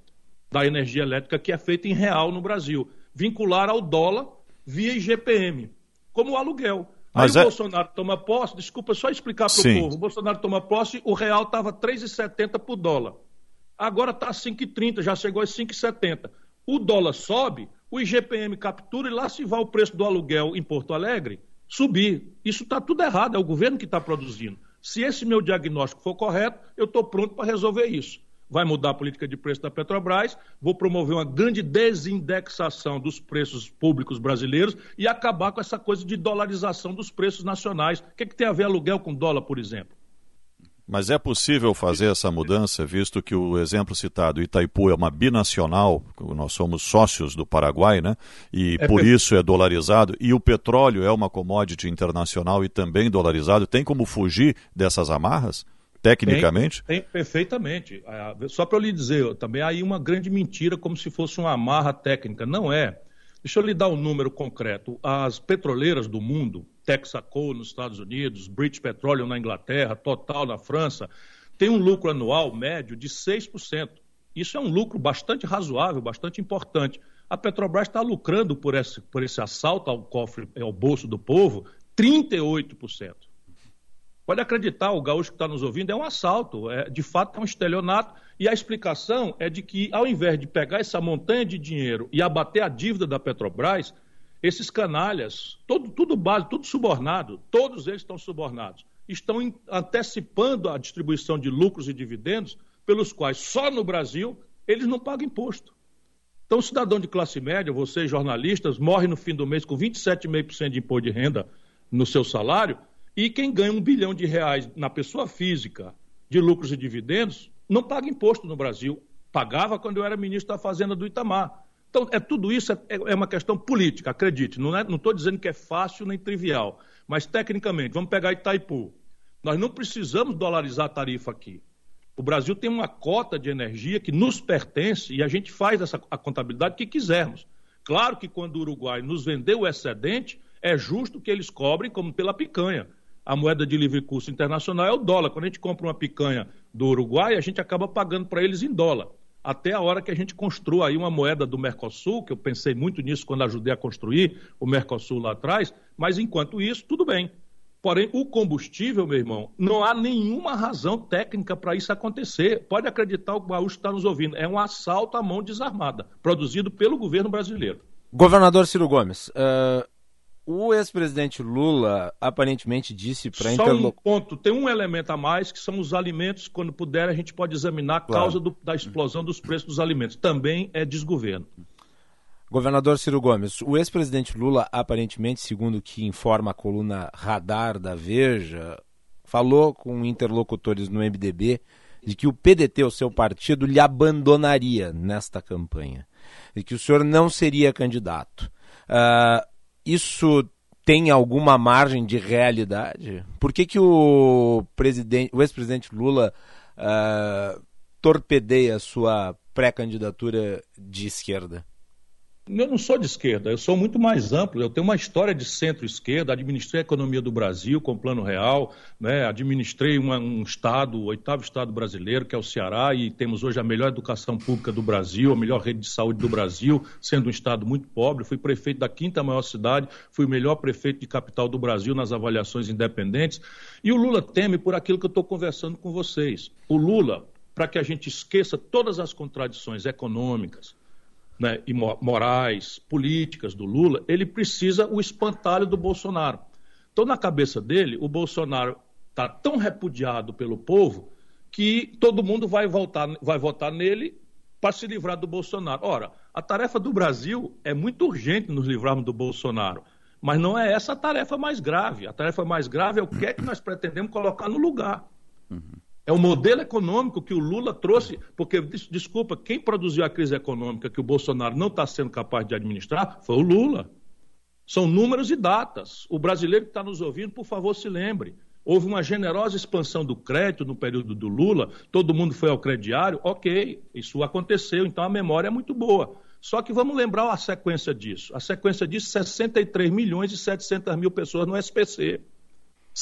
[SPEAKER 15] da energia elétrica que é feita em real no Brasil, vincular ao dólar via IGPM, como o aluguel. Mas Aí é... o Bolsonaro toma posse, desculpa só explicar para o povo, o Bolsonaro toma posse, o real estava 3,70 por dólar. Agora está 5,30, já chegou a 5,70. O dólar sobe, o IGPM captura e lá se vai o preço do aluguel em Porto Alegre subir. Isso está tudo errado, é o governo que está produzindo. Se esse meu diagnóstico for correto, eu estou pronto para resolver isso vai mudar a política de preço da Petrobras, vou promover uma grande desindexação dos preços públicos brasileiros e acabar com essa coisa de dolarização dos preços nacionais. O que, é que tem a ver aluguel com dólar, por exemplo?
[SPEAKER 4] Mas é possível fazer essa mudança, visto que o exemplo citado, Itaipu, é uma binacional, nós somos sócios do Paraguai, né? E é por isso é dolarizado, e o petróleo é uma commodity internacional e também dolarizado. Tem como fugir dessas amarras? Tecnicamente?
[SPEAKER 15] Tem, tem perfeitamente. Ah, só para eu lhe dizer, também aí uma grande mentira, como se fosse uma amarra técnica. Não é. Deixa eu lhe dar um número concreto. As petroleiras do mundo, Texaco nos Estados Unidos, British Petroleum na Inglaterra, Total na França, tem um lucro anual médio de 6%. Isso é um lucro bastante razoável, bastante importante. A Petrobras está lucrando por esse, por esse assalto ao cofre, ao bolso do povo, 38%. Pode acreditar, o gaúcho que está nos ouvindo, é um assalto, é, de fato é um estelionato, e a explicação é de que, ao invés de pegar essa montanha de dinheiro e abater a dívida da Petrobras, esses canalhas, todo, tudo base, tudo subornado, todos eles estão subornados, estão antecipando a distribuição de lucros e dividendos, pelos quais só no Brasil eles não pagam imposto. Então, cidadão de classe média, vocês jornalistas, morre no fim do mês com 27,5% de imposto de renda no seu salário, e quem ganha um bilhão de reais na pessoa física de lucros e dividendos não paga imposto no Brasil. Pagava quando eu era ministro da Fazenda do Itamar. Então, é, tudo isso é, é uma questão política, acredite. Não estou é, dizendo que é fácil nem trivial. Mas, tecnicamente, vamos pegar Itaipu. Nós não precisamos dolarizar a tarifa aqui. O Brasil tem uma cota de energia que nos pertence e a gente faz essa, a contabilidade que quisermos. Claro que quando o Uruguai nos vendeu o excedente, é justo que eles cobrem como pela picanha. A moeda de livre curso internacional é o dólar. Quando a gente compra uma picanha do Uruguai, a gente acaba pagando para eles em dólar até a hora que a gente construa aí uma moeda do Mercosul, que eu pensei muito nisso quando ajudei a construir o Mercosul lá atrás, mas enquanto isso, tudo bem. Porém, o combustível, meu irmão, não há nenhuma razão técnica para isso acontecer. Pode acreditar, o Gaúcho está nos ouvindo. É um assalto à mão desarmada, produzido pelo governo brasileiro.
[SPEAKER 5] Governador Ciro Gomes, uh, o ex-presidente Lula aparentemente disse para
[SPEAKER 15] interlocutor. um ponto, tem um elemento a mais que são os alimentos. Quando puder, a gente pode examinar a claro. causa do, da explosão dos preços dos alimentos. Também é desgoverno.
[SPEAKER 5] Governador Ciro Gomes, o ex-presidente Lula, aparentemente, segundo o que informa a coluna Radar da Veja, falou com interlocutores no MDB de que o PDT, o seu partido, lhe abandonaria nesta campanha e que o senhor não seria candidato. Uh, isso tem alguma margem de realidade? Por que, que o, presidente, o ex-presidente Lula uh, torpedeia a sua pré-candidatura de esquerda?
[SPEAKER 15] Eu não sou de esquerda, eu sou muito mais amplo. Eu tenho uma história de centro-esquerda, administrei a economia do Brasil com plano real, né? administrei uma, um estado, o oitavo estado brasileiro, que é o Ceará, e temos hoje a melhor educação pública do Brasil, a melhor rede de saúde do Brasil, sendo um estado muito pobre. Fui prefeito da quinta maior cidade, fui o melhor prefeito de capital do Brasil nas avaliações independentes. E o Lula teme por aquilo que eu estou conversando com vocês. O Lula, para que a gente esqueça todas as contradições econômicas, né, e morais, políticas do Lula, ele precisa o espantalho do Bolsonaro. Então, na cabeça dele, o Bolsonaro está tão repudiado pelo povo que todo mundo vai, voltar, vai votar nele para se livrar do Bolsonaro. Ora, a tarefa do Brasil é muito urgente nos livrarmos do Bolsonaro, mas não é essa a tarefa mais grave. A tarefa mais grave é o que é que nós pretendemos colocar no lugar. Uhum. É o modelo econômico que o Lula trouxe, porque, desculpa, quem produziu a crise econômica que o Bolsonaro não está sendo capaz de administrar foi o Lula. São números e datas. O brasileiro que está nos ouvindo, por favor, se lembre. Houve uma generosa expansão do crédito no período do Lula, todo mundo foi ao crediário, ok, isso aconteceu, então a memória é muito boa. Só que vamos lembrar a sequência disso. A sequência disso, 63 milhões e 700 mil pessoas no SPC.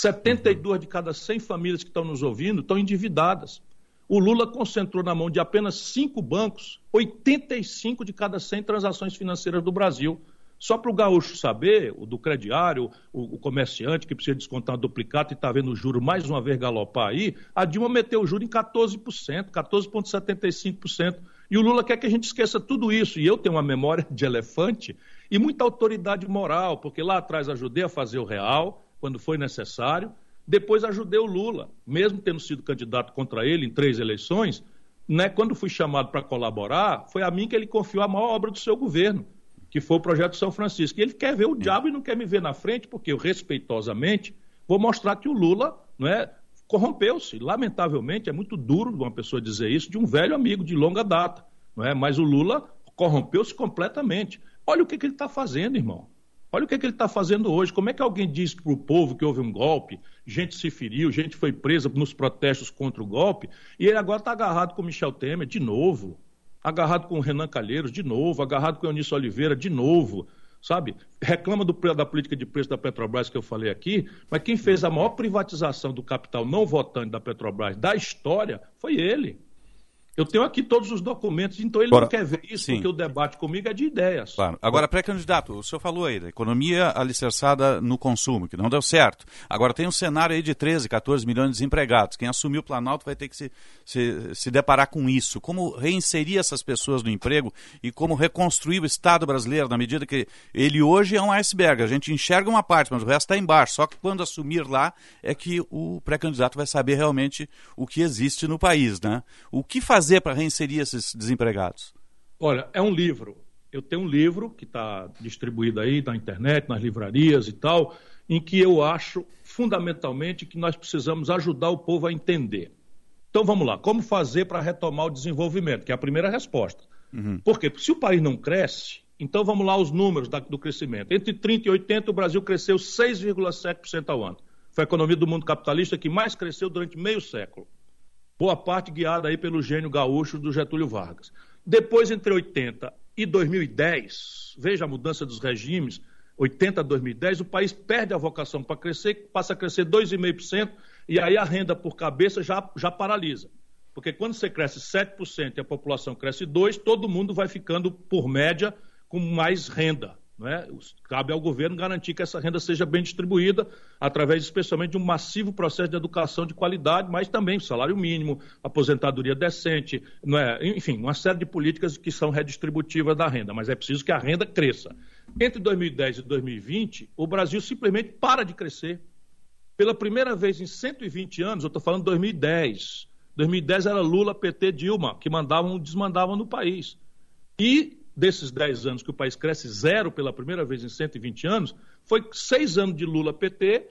[SPEAKER 15] 72 de cada 100 famílias que estão nos ouvindo estão endividadas. O Lula concentrou na mão de apenas cinco bancos 85 de cada 100 transações financeiras do Brasil. Só para o gaúcho saber, o do crediário, o, o comerciante que precisa descontar um duplicado e está vendo o juro mais uma vez galopar aí, a Dilma meteu o juro em 14%, 14,75%. E o Lula quer que a gente esqueça tudo isso. E eu tenho uma memória de elefante e muita autoridade moral, porque lá atrás ajudei a fazer o real, quando foi necessário. Depois ajudei o Lula, mesmo tendo sido candidato contra ele em três eleições, né, quando fui chamado para colaborar, foi a mim que ele confiou a maior obra do seu governo, que foi o projeto São Francisco. E ele quer ver o diabo e não quer me ver na frente, porque eu, respeitosamente, vou mostrar que o Lula não é, corrompeu-se. Lamentavelmente, é muito duro uma pessoa dizer isso de um velho amigo de longa data. Não é? Mas o Lula corrompeu-se completamente. Olha o que, que ele está fazendo, irmão. Olha o que, que ele está fazendo hoje. Como é que alguém diz para o povo que houve um golpe, gente se feriu, gente foi presa nos protestos contra o golpe, e ele agora está agarrado com Michel Temer de novo, agarrado com Renan Calheiros de novo, agarrado com o Eunício Oliveira de novo, sabe? Reclama do, da política de preço da Petrobras que eu falei aqui, mas quem fez a maior privatização do capital não votante da Petrobras da história foi ele. Eu tenho aqui todos os documentos, então ele Agora, não quer ver isso, sim. porque o debate comigo é de ideias.
[SPEAKER 3] Claro. Agora, pré-candidato, o senhor falou aí da economia alicerçada no consumo, que não deu certo. Agora tem um cenário aí de 13, 14 milhões de desempregados. Quem assumiu o Planalto vai ter que se, se, se deparar com isso. Como reinserir essas pessoas no emprego e como reconstruir o Estado brasileiro, na medida que ele hoje é um iceberg. A gente enxerga uma parte, mas o resto está embaixo. Só que quando assumir lá é que o pré-candidato vai saber realmente o que existe no país. Né? O que fazer fazer para reinserir esses desempregados?
[SPEAKER 15] Olha, é um livro. Eu tenho um livro que está distribuído aí na internet, nas livrarias e tal, em que eu acho fundamentalmente que nós precisamos ajudar o povo a entender. Então vamos lá, como fazer para retomar o desenvolvimento, que é a primeira resposta. Uhum. Por quê? Porque se o país não cresce, então vamos lá os números da, do crescimento. Entre 30 e 80 o Brasil cresceu 6,7% ao ano. Foi a economia do mundo capitalista que mais cresceu durante meio século boa parte guiada aí pelo gênio gaúcho do Getúlio Vargas. Depois, entre 80 e 2010, veja a mudança dos regimes, 80 a 2010, o país perde a vocação para crescer, passa a crescer 2,5%, e aí a renda por cabeça já, já paralisa. Porque quando você cresce 7% e a população cresce 2%, todo mundo vai ficando, por média, com mais renda. É? Cabe ao governo garantir que essa renda seja bem distribuída através, especialmente, de um massivo processo de educação de qualidade, mas também salário mínimo, aposentadoria decente, é? enfim, uma série de políticas que são redistributivas da renda. Mas é preciso que a renda cresça. Entre 2010 e 2020, o Brasil simplesmente para de crescer. Pela primeira vez em 120 anos, eu estou falando de 2010. 2010 era Lula, PT, Dilma, que mandavam, desmandavam no país. E desses 10 anos que o país cresce zero pela primeira vez em 120 anos, foi seis anos de Lula PT,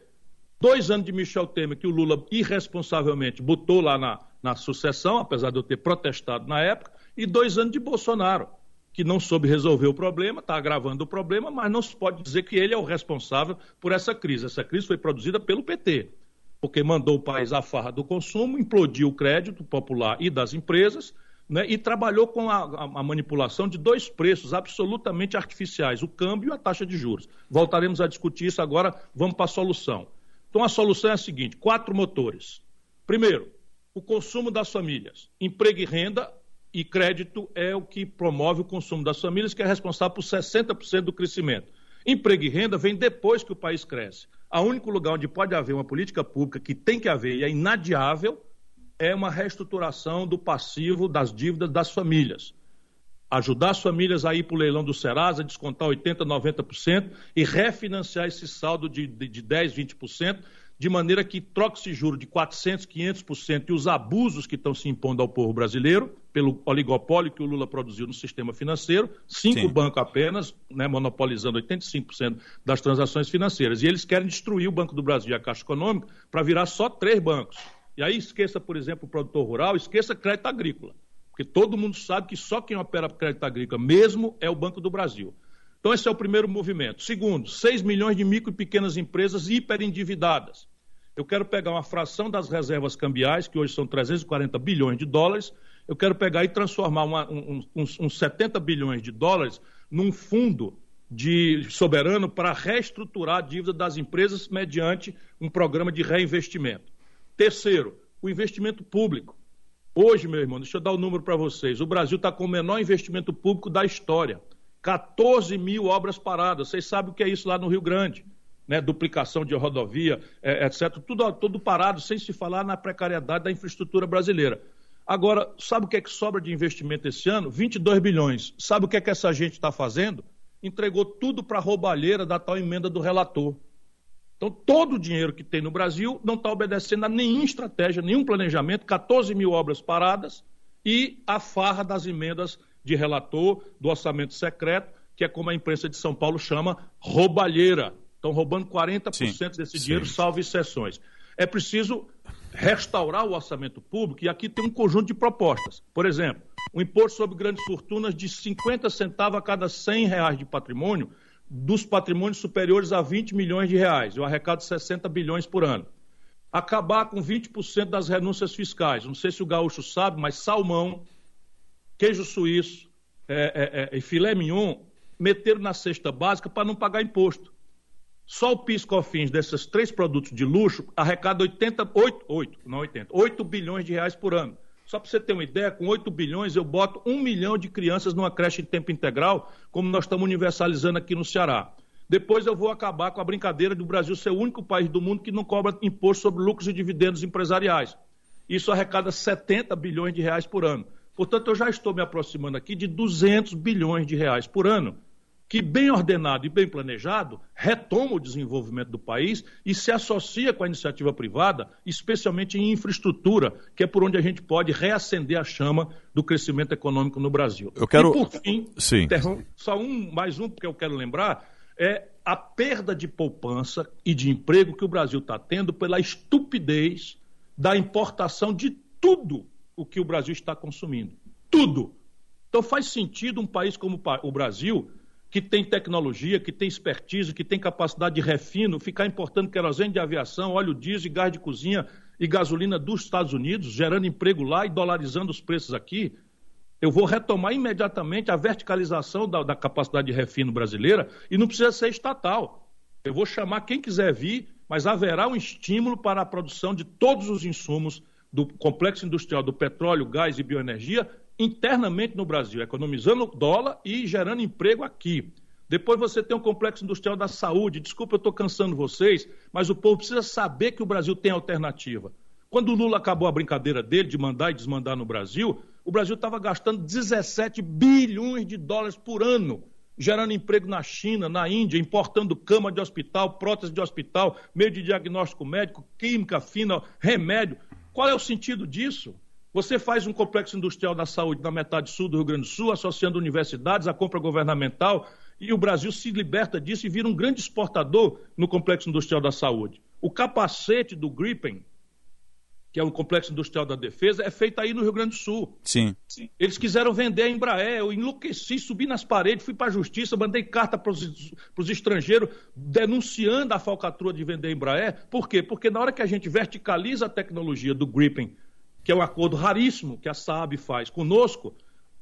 [SPEAKER 15] dois anos de Michel Temer, que o Lula irresponsavelmente botou lá na, na sucessão, apesar de eu ter protestado na época, e dois anos de Bolsonaro, que não soube resolver o problema, está agravando o problema, mas não se pode dizer que ele é o responsável por essa crise. Essa crise foi produzida pelo PT, porque mandou o país à farra do consumo, implodiu o crédito popular e das empresas, né, e trabalhou com a, a, manipulação de dois preços absolutamente artificiais, o câmbio e a taxa de juros. Voltaremos a discutir isso agora, vamos para a solução. Então a solução é a seguinte: quatro motores. Primeiro, o consumo das famílias. Emprego e renda e crédito é o que promove o consumo das famílias, que é responsável por 60% do crescimento. Emprego e renda vem depois que o país cresce. O único lugar onde pode haver uma política pública que tem que haver e é inadiável é uma reestruturação do passivo das dívidas das famílias. Ajudar as famílias a ir para o leilão do Serasa, descontar 80%, 90% e refinanciar esse saldo de, de, de 10%, 20%, de maneira que troque-se juro de 400%, 500% e os abusos que estão se impondo ao povo brasileiro, pelo oligopólio que o Lula produziu no sistema financeiro, cinco Sim. bancos apenas, né, monopolizando 85% das transações financeiras. E eles querem destruir o Banco do Brasil e a Caixa Econômica para virar só três bancos. E aí esqueça, por exemplo, o produtor rural, esqueça crédito agrícola. Porque todo mundo sabe que só quem opera crédito agrícola mesmo é o Banco do Brasil. Então, esse é o primeiro movimento. Segundo, 6 milhões de micro e pequenas empresas hiperendividadas. Eu quero pegar uma fração das reservas cambiais, que hoje são 340 bilhões de dólares, eu quero pegar e transformar uma, um, uns, uns 70 bilhões de dólares num fundo de soberano para reestruturar a dívida das empresas mediante um programa de reinvestimento. Terceiro, o investimento público. Hoje, meu irmão, deixa eu dar o um número para vocês. O Brasil está com o menor investimento público da história. 14 mil obras paradas. Vocês sabem o que é isso lá no Rio Grande. Né? Duplicação de rodovia, é, etc. Tudo, tudo parado, sem se falar na precariedade da infraestrutura brasileira. Agora, sabe o que é que sobra de investimento esse ano? 22 bilhões. Sabe o que é que essa gente está fazendo? Entregou tudo para a roubalheira da tal emenda do relator. Então, todo o dinheiro que tem no Brasil não está obedecendo a nenhuma estratégia, nenhum planejamento, 14 mil obras paradas e a farra das emendas de relator do orçamento secreto, que é como a imprensa de São Paulo chama roubalheira. Estão roubando 40% Sim, desse dinheiro, salvo exceções. É preciso restaurar o orçamento público, e aqui tem um conjunto de propostas. Por exemplo, o imposto sobre grandes fortunas de 50 centavos a cada 100 reais de patrimônio, dos patrimônios superiores a 20 milhões de reais. Eu arrecado 60 bilhões por ano. Acabar com 20% das renúncias fiscais. Não sei se o gaúcho sabe, mas salmão, queijo suíço é, é, é, e filé mignon meteram na cesta básica para não pagar imposto. Só o PIS-COFINS desses três produtos de luxo arrecada 80, 8, 8, não 80, 8 bilhões de reais por ano. Só para você ter uma ideia, com 8 bilhões eu boto um milhão de crianças numa creche de tempo integral, como nós estamos universalizando aqui no Ceará. Depois eu vou acabar com a brincadeira do Brasil ser o único país do mundo que não cobra imposto sobre lucros e dividendos empresariais. Isso arrecada 70 bilhões de reais por ano. Portanto, eu já estou me aproximando aqui de 200 bilhões de reais por ano que, bem ordenado e bem planejado, retoma o desenvolvimento do país e se associa com a iniciativa privada, especialmente em infraestrutura, que é por onde a gente pode reacender a chama do crescimento econômico no Brasil.
[SPEAKER 4] Eu quero...
[SPEAKER 15] E, por fim,
[SPEAKER 4] Sim.
[SPEAKER 15] só um, mais um, porque eu quero lembrar, é a perda de poupança e de emprego que o Brasil está tendo pela estupidez da importação de tudo o que o Brasil está consumindo. Tudo. Então faz sentido um país como o Brasil que tem tecnologia, que tem expertise, que tem capacidade de refino, ficar importando querosene de aviação, óleo diesel, gás de cozinha e gasolina dos Estados Unidos, gerando emprego lá e dolarizando os preços aqui. Eu vou retomar imediatamente a verticalização da, da capacidade de refino brasileira e não precisa ser estatal. Eu vou chamar quem quiser vir, mas haverá um estímulo para a produção de todos os insumos do complexo industrial do petróleo, gás e bioenergia internamente no Brasil, economizando dólar e gerando emprego aqui. Depois você tem um complexo industrial da saúde. Desculpa, eu estou cansando vocês, mas o povo precisa saber que o Brasil tem alternativa. Quando o Lula acabou a brincadeira dele de mandar e desmandar no Brasil, o Brasil estava gastando 17 bilhões de dólares por ano, gerando emprego na China, na Índia, importando cama de hospital, prótese de hospital, meio de diagnóstico médico, química fina, remédio. Qual é o sentido disso? Você faz um complexo industrial da saúde na metade sul do Rio Grande do Sul, associando universidades à compra governamental, e o Brasil se liberta disso e vira um grande exportador no complexo industrial da saúde. O capacete do Gripen, que é o complexo industrial da defesa, é feito aí no Rio Grande do Sul.
[SPEAKER 3] Sim.
[SPEAKER 15] Eles quiseram vender a Embraer, eu enlouqueci, subi nas paredes, fui para a justiça, mandei carta para os estrangeiros denunciando a falcatrua de vender a Embraer. Por quê? Porque na hora que a gente verticaliza a tecnologia do Gripen que é um acordo raríssimo que a SAAB faz conosco,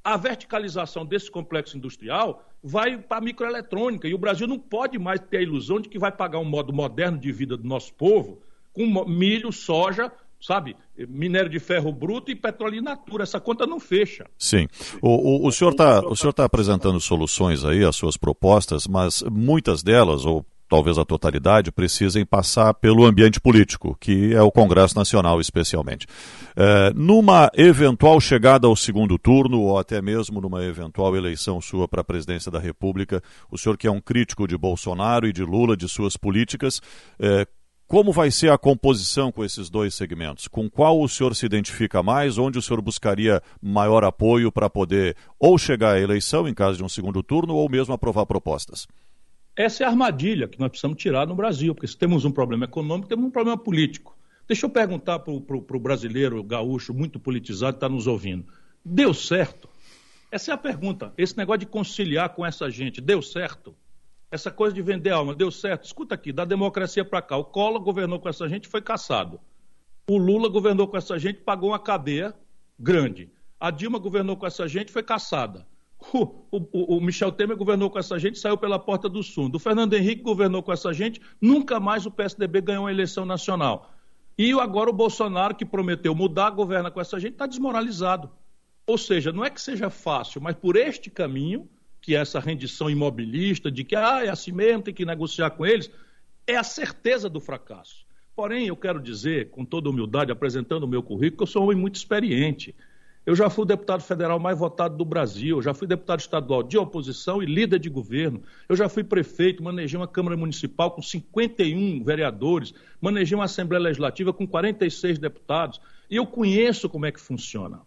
[SPEAKER 15] a verticalização desse complexo industrial vai para a microeletrônica. E o Brasil não pode mais ter a ilusão de que vai pagar um modo moderno de vida do nosso povo com milho, soja, sabe, minério de ferro bruto e petróleo in natura. Essa conta não fecha.
[SPEAKER 4] Sim. O, o, o senhor está tá apresentando soluções aí, as suas propostas, mas muitas delas, ou talvez a totalidade, precisem passar pelo ambiente político, que é o Congresso Nacional especialmente. É, numa eventual chegada ao segundo turno, ou até mesmo numa eventual eleição sua para a presidência da República, o senhor que é um crítico de Bolsonaro e de Lula, de suas políticas, é, como vai ser a composição com esses dois segmentos? Com qual o senhor se identifica mais? Onde o senhor buscaria maior apoio para poder ou chegar à eleição, em caso de um segundo turno, ou mesmo aprovar propostas?
[SPEAKER 15] Essa é a armadilha que nós precisamos tirar no Brasil, porque se temos um problema econômico, temos um problema político. Deixa eu perguntar para o brasileiro gaúcho muito politizado que está nos ouvindo. Deu certo? Essa é a pergunta. Esse negócio de conciliar com essa gente, deu certo? Essa coisa de vender alma, deu certo? Escuta aqui, da democracia para cá. O Collor governou com essa gente e foi caçado. O Lula governou com essa gente pagou uma cadeia grande. A Dilma governou com essa gente e foi caçada. O, o, o, Michel Temer governou com essa gente, saiu pela porta do fundo. O Fernando Henrique governou com essa gente, nunca mais o PSDB ganhou uma eleição nacional. E agora o Bolsonaro, que prometeu mudar, governa com essa gente, está desmoralizado. Ou seja, não é que seja fácil, mas por este caminho, que é essa rendição imobilista, de que ah, é assim mesmo, tem que negociar com eles, é a certeza do fracasso. Porém, eu quero dizer, com toda humildade, apresentando o meu currículo, que eu sou um homem muito experiente. Eu já fui o deputado federal mais votado do Brasil, já fui deputado estadual de oposição e líder de governo. Eu já fui prefeito, manejei uma Câmara Municipal com 51 vereadores, manejei uma Assembleia Legislativa com 46 deputados. E eu conheço como é que funciona.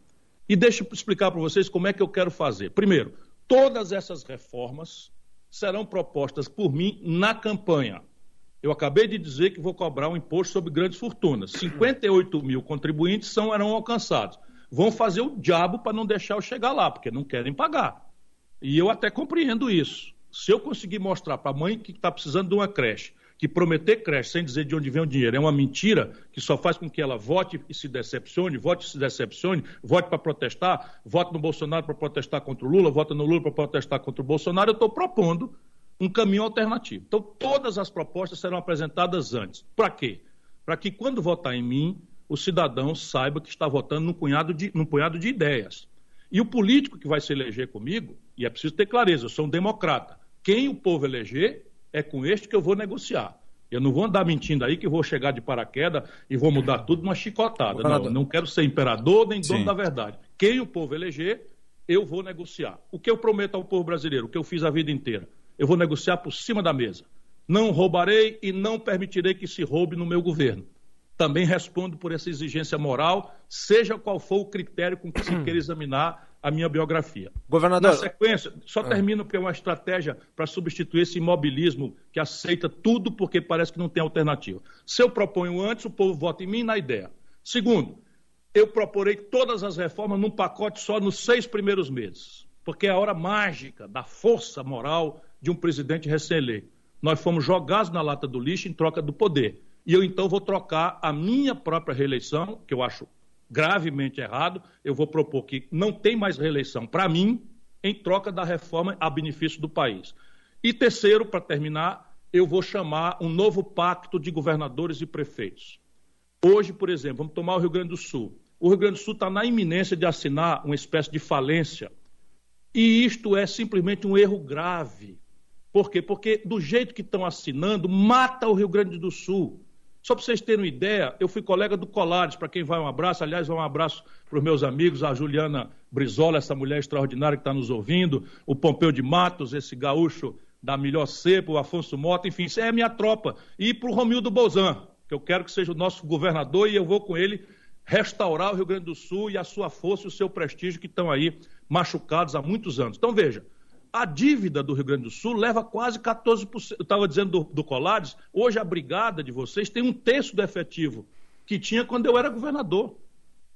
[SPEAKER 15] E deixa eu explicar para vocês como é que eu quero fazer. Primeiro, todas essas reformas serão propostas por mim na campanha. Eu acabei de dizer que vou cobrar um imposto sobre grandes fortunas. 58 mil contribuintes são, serão alcançados. Vão fazer o diabo para não deixar eu chegar lá, porque não querem pagar. E eu até compreendo isso. Se eu conseguir mostrar para a mãe que está precisando de uma creche, que prometer creche sem dizer de onde vem o dinheiro é uma mentira que só faz com que ela vote e se decepcione, vote e se decepcione, vote para protestar, vote no Bolsonaro para protestar contra o Lula, vote no Lula para protestar contra o Bolsonaro, eu estou propondo um caminho alternativo. Então, todas as propostas serão apresentadas antes. Para quê? Para que, quando votar em mim, o cidadão saiba que está votando num punhado, de, num punhado de ideias. E o político que vai se eleger comigo, e é preciso ter clareza, eu sou um democrata. Quem o povo eleger, é com este que eu vou negociar. Eu não vou andar mentindo aí que vou chegar de paraquedas e vou mudar tudo numa chicotada. Não, não quero ser imperador nem dono Sim. da verdade. Quem o povo eleger, eu vou negociar. O que eu prometo ao povo brasileiro, o que eu fiz a vida inteira, eu vou negociar por cima da mesa. Não roubarei e não permitirei que se roube no meu governo. Também respondo por essa exigência moral, seja qual for o critério com que se queira examinar a minha biografia.
[SPEAKER 5] Governador.
[SPEAKER 15] Na sequência, só ah. termino porque é uma estratégia para substituir esse imobilismo que aceita tudo porque parece que não tem alternativa. Se eu proponho antes, o povo vota em mim na ideia. Segundo, eu proporei todas as reformas num pacote só nos seis primeiros meses, porque é a hora mágica da força moral de um presidente recém-eleito. Nós fomos jogados na lata do lixo em troca do poder. E eu então vou trocar a minha própria reeleição, que eu acho gravemente errado, eu vou propor que não tem mais reeleição para mim, em troca da reforma a benefício do país. E terceiro, para terminar, eu vou chamar um novo pacto de governadores e prefeitos. Hoje, por exemplo, vamos tomar o Rio Grande do Sul. O Rio Grande do Sul está na iminência de assinar uma espécie de falência. E isto é simplesmente um erro grave. Por quê? Porque do jeito que estão assinando, mata o Rio Grande do Sul. Só para vocês terem uma ideia, eu fui colega do Colares, para quem vai um abraço. Aliás, um abraço para os meus amigos, a Juliana Brizola, essa mulher extraordinária que está nos ouvindo, o Pompeu de Matos, esse gaúcho da melhor cepa, o Afonso Mota, enfim, isso é a minha tropa. E para o Romildo Bolzan, que eu quero que seja o nosso governador e eu vou com ele restaurar o Rio Grande do Sul e a sua força e o seu prestígio que estão aí machucados há muitos anos. Então, veja, a dívida do Rio Grande do Sul leva quase 14%. Eu estava dizendo do, do Colares, hoje a brigada de vocês tem um terço do efetivo que tinha quando eu era governador.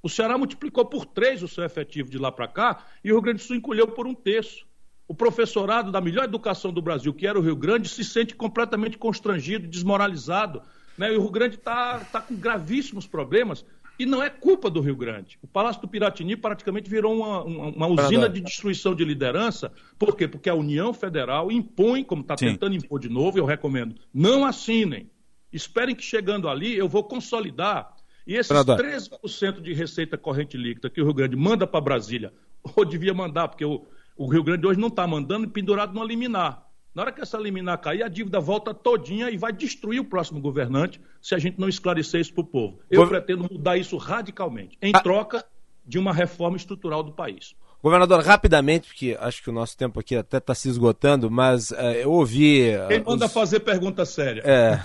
[SPEAKER 15] O Ceará multiplicou por três o seu efetivo de lá para cá e o Rio Grande do Sul encolheu por um terço. O professorado da melhor educação do Brasil, que era o Rio Grande, se sente completamente constrangido, desmoralizado. Né? E o Rio Grande está tá com gravíssimos problemas e não é culpa do Rio Grande. O Palácio do Piratini praticamente virou uma, uma, uma usina de destruição de liderança. Por quê? Porque a União Federal impõe, como está tentando impor de novo, eu recomendo, não assinem. Esperem que chegando ali eu vou consolidar. E esses Senador. 13% de receita corrente líquida que o Rio Grande manda para Brasília, ou devia mandar, porque o, o Rio Grande hoje não está mandando pendurado no liminar. Na hora que essa liminar cair, a dívida volta todinha e vai destruir o próximo governante se a gente não esclarecer isso para o povo. Eu pretendo mudar isso radicalmente, em ah. troca de uma reforma estrutural do país.
[SPEAKER 5] Governador, rapidamente, porque acho que o nosso tempo aqui até está se esgotando, mas uh, eu ouvi.
[SPEAKER 15] Uh, Quem manda os... fazer pergunta séria?
[SPEAKER 5] É.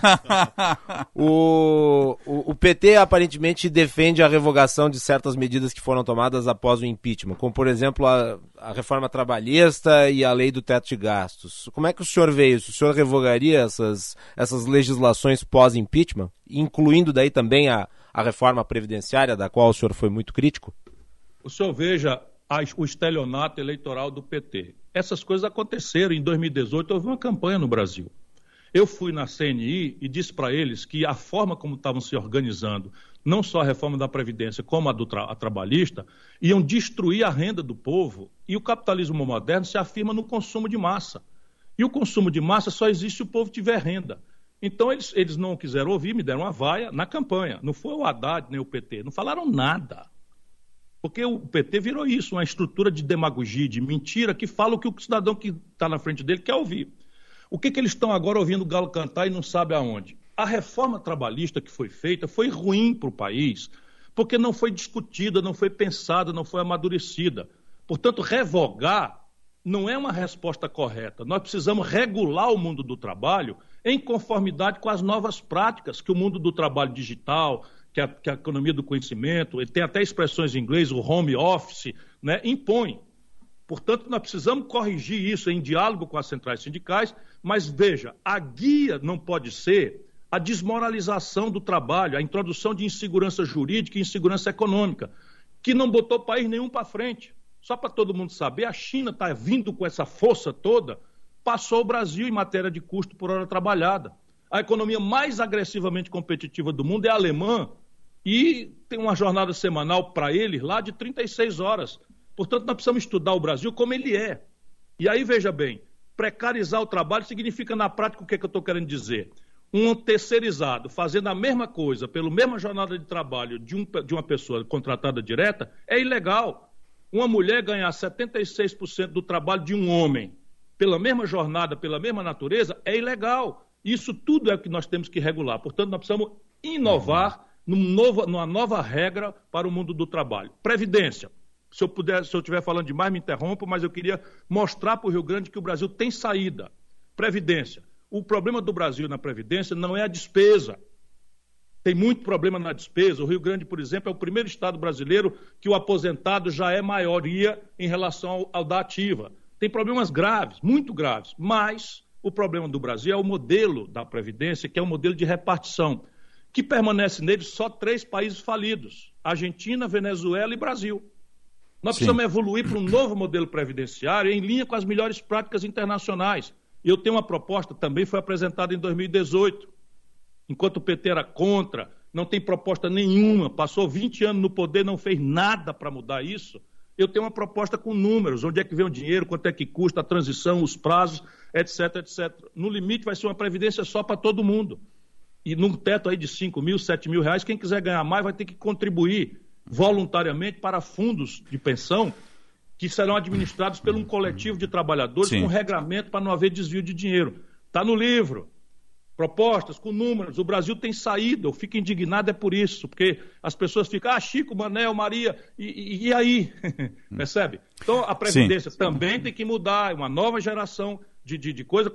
[SPEAKER 5] o, o, o, PT aparentemente defende a revogação de certas medidas que foram tomadas após o impeachment, como, por exemplo, a, a reforma trabalhista e a lei do teto de gastos. Como é que o senhor vê isso? O senhor revogaria essas, essas legislações pós-impeachment, incluindo daí também a, a reforma previdenciária, da qual o senhor foi muito crítico?
[SPEAKER 15] O senhor veja o estelionato eleitoral do PT. Essas coisas aconteceram. Em 2018 houve uma campanha no Brasil. Eu fui na CNI e disse para eles que a forma como estavam se organizando, não só a reforma da Previdência, como a, do tra a trabalhista, iam destruir a renda do povo. E o capitalismo moderno se afirma no consumo de massa. E o consumo de massa só existe se o povo tiver renda. Então eles, eles não quiseram ouvir, me deram uma vaia na campanha. Não foi o Haddad nem o PT, não falaram nada. Porque o PT virou isso, uma estrutura de demagogia, de mentira, que fala o que o cidadão que está na frente dele quer ouvir. O que, que eles estão agora ouvindo o Galo cantar e não sabe aonde? A reforma trabalhista que foi feita foi ruim para o país, porque não foi discutida, não foi pensada, não foi amadurecida. Portanto, revogar não é uma resposta correta. Nós precisamos regular o mundo do trabalho em conformidade com as novas práticas que o mundo do trabalho digital, que a, que a economia do conhecimento, tem até expressões em inglês, o home office, né, impõe. Portanto, nós precisamos corrigir isso em diálogo com as centrais sindicais, mas veja, a guia não pode ser a desmoralização do trabalho, a introdução de insegurança jurídica e insegurança econômica, que não botou país nenhum para frente. Só para todo mundo saber, a China está vindo com essa força toda, passou o Brasil em matéria de custo por hora trabalhada. A economia mais agressivamente competitiva do mundo é a alemã e tem uma jornada semanal para eles lá de 36 horas. Portanto, nós precisamos estudar o Brasil como ele é. E aí, veja bem, precarizar o trabalho significa, na prática, o que, é que eu estou querendo dizer? Um terceirizado fazendo a mesma coisa, pela mesma jornada de trabalho de, um, de uma pessoa contratada direta, é ilegal. Uma mulher ganhar 76% do trabalho de um homem pela mesma jornada, pela mesma natureza, é ilegal. Isso tudo é o que nós temos que regular. Portanto, nós precisamos inovar num novo, numa nova regra para o mundo do trabalho. Previdência. Se eu puder, se eu estiver falando demais, me interrompa, mas eu queria mostrar para o Rio Grande que o Brasil tem saída. Previdência. O problema do Brasil na Previdência não é a despesa. Tem muito problema na despesa. O Rio Grande, por exemplo, é o primeiro estado brasileiro que o aposentado já é maioria em relação ao, ao da ativa. Tem problemas graves, muito graves, mas o problema do Brasil é o modelo da Previdência, que é o modelo de repartição, que permanece nele só três países falidos: Argentina, Venezuela e Brasil. Nós Sim. precisamos evoluir para um novo modelo previdenciário em linha com as melhores práticas internacionais. E eu tenho uma proposta, também foi apresentada em 2018. Enquanto o PT era contra, não tem proposta nenhuma, passou 20 anos no poder, não fez nada para mudar isso. Eu tenho uma proposta com números, onde é que vem o dinheiro, quanto é que custa a transição, os prazos, etc, etc. No limite vai ser uma previdência só para todo mundo. E num teto aí de 5 mil, 7 mil reais, quem quiser ganhar mais vai ter que contribuir voluntariamente para fundos de pensão que serão administrados por um coletivo de trabalhadores Sim. com regramento para não haver desvio de dinheiro. Está no livro. Propostas com números. O Brasil tem saído. Eu fico indignado é por isso, porque as pessoas ficam, ah, Chico, Manel, Maria, e, e, e aí? Percebe? Então a Previdência Sim. também tem que mudar. É uma nova geração de, de, de coisa,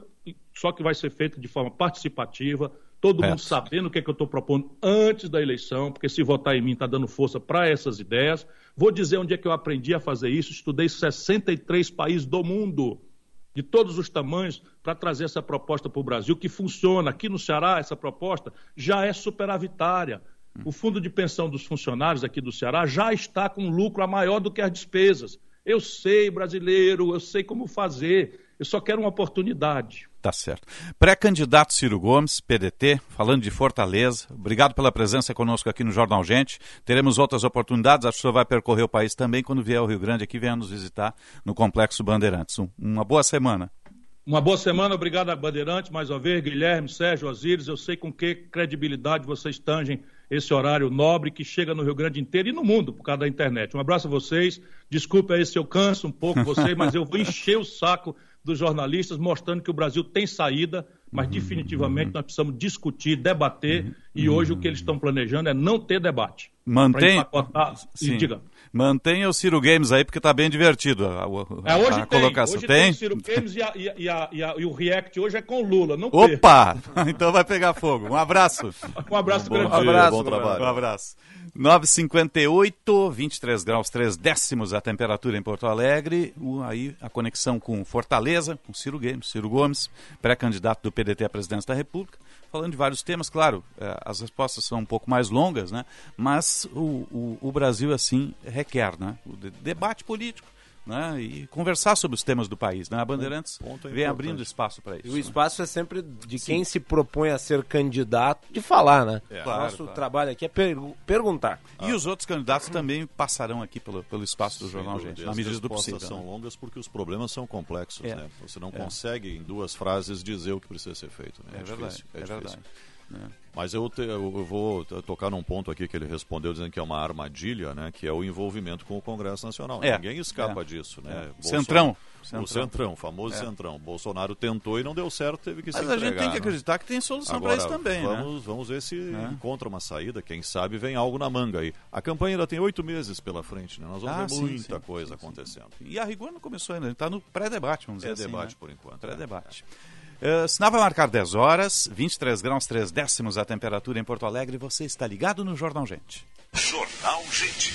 [SPEAKER 15] só que vai ser feita de forma participativa, todo é. mundo sabendo o que, é que eu estou propondo antes da eleição, porque se votar em mim está dando força para essas ideias. Vou dizer onde é que eu aprendi a fazer isso. Estudei 63 países do mundo, de todos os tamanhos, para trazer essa proposta para o Brasil, que funciona. Aqui no Ceará, essa proposta já é superavitária. O fundo de pensão dos funcionários aqui do Ceará já está com lucro a maior do que as despesas. Eu sei, brasileiro, eu sei como fazer. Eu só quero uma oportunidade.
[SPEAKER 3] Tá certo. Pré-candidato Ciro Gomes, PDT, falando de Fortaleza. Obrigado pela presença conosco aqui no Jornal Gente. Teremos outras oportunidades. Acho que o senhor vai percorrer o país também quando vier ao Rio Grande aqui, venha nos visitar no Complexo Bandeirantes. uma boa semana.
[SPEAKER 15] Uma boa semana, obrigado a Bandeirantes, mais uma vez, Guilherme, Sérgio, Osíris. Eu sei com que credibilidade vocês tangem esse horário nobre que chega no Rio Grande inteiro e no mundo por causa da internet. Um abraço a vocês. Desculpe aí se eu canso um pouco vocês, mas eu vou encher o saco dos jornalistas, mostrando que o Brasil tem saída, mas uhum, definitivamente uhum. nós precisamos discutir, debater, uhum, e hoje o que eles estão planejando é não ter debate.
[SPEAKER 3] Mantém. Diga. Mantenha o Ciro Games aí, porque está bem divertido a, a,
[SPEAKER 15] é, hoje a
[SPEAKER 3] tem, colocação.
[SPEAKER 15] Hoje
[SPEAKER 3] tem?
[SPEAKER 15] tem o Ciro Games e, a, e, a, e, o React hoje é com Lula. Não
[SPEAKER 3] Opa! então vai pegar fogo. Um abraço.
[SPEAKER 15] um abraço
[SPEAKER 3] bom
[SPEAKER 15] grande.
[SPEAKER 3] Dia, um abraço, bom trabalho. Um abraço. 9,58, 23 graus 3 décimos a temperatura em Porto Alegre. Aí a conexão com Fortaleza, com Ciro Games, Ciro Gomes, pré-candidato do PDT à presidência da República falando de vários temas, claro, é, as respostas são um pouco mais longas, né? mas o, o, o Brasil, assim, requer né? o debate político. Né, e conversar sobre os temas do país. Né? A Bandeirantes é vem abrindo espaço para isso.
[SPEAKER 5] E o né? espaço é sempre de Sim. quem se propõe a ser candidato de falar, né? É. Claro, Nosso claro. trabalho aqui é per perguntar.
[SPEAKER 3] E ah. os outros candidatos também passarão aqui pelo, pelo espaço do Sim, Jornal Gente, na medida do possível.
[SPEAKER 4] são né? longas porque os problemas são complexos. É. Né? Você não é. consegue, em duas frases, dizer o que precisa ser feito. Né?
[SPEAKER 3] É, é verdade. É, verdade.
[SPEAKER 4] Né? Mas eu, te, eu vou tocar num ponto aqui que ele respondeu dizendo que é uma armadilha, né? Que é o envolvimento com o Congresso Nacional. É, Ninguém escapa é, disso, né?
[SPEAKER 3] É. Centrão.
[SPEAKER 4] Centrão. O Centrão, o famoso é. Centrão. Bolsonaro tentou e não deu certo, teve que
[SPEAKER 3] Mas
[SPEAKER 4] se
[SPEAKER 3] Mas a gente tem que né? acreditar que tem solução para isso também,
[SPEAKER 4] vamos,
[SPEAKER 3] né?
[SPEAKER 4] Vamos ver se é. encontra uma saída, quem sabe vem algo na manga aí. A campanha ainda tem oito meses pela frente, né? Nós vamos ah, ver sim, muita sim, coisa sim, acontecendo.
[SPEAKER 3] E a rigor não começou ainda, está no pré-debate, vamos dizer
[SPEAKER 4] assim. Pré-debate
[SPEAKER 3] né?
[SPEAKER 4] por enquanto.
[SPEAKER 3] Pré-debate. É. Uh, sinal vai marcar 10 horas, 23 graus 3 décimos a temperatura em Porto Alegre. Você está ligado no Jornal Gente.
[SPEAKER 1] Jornal Gente.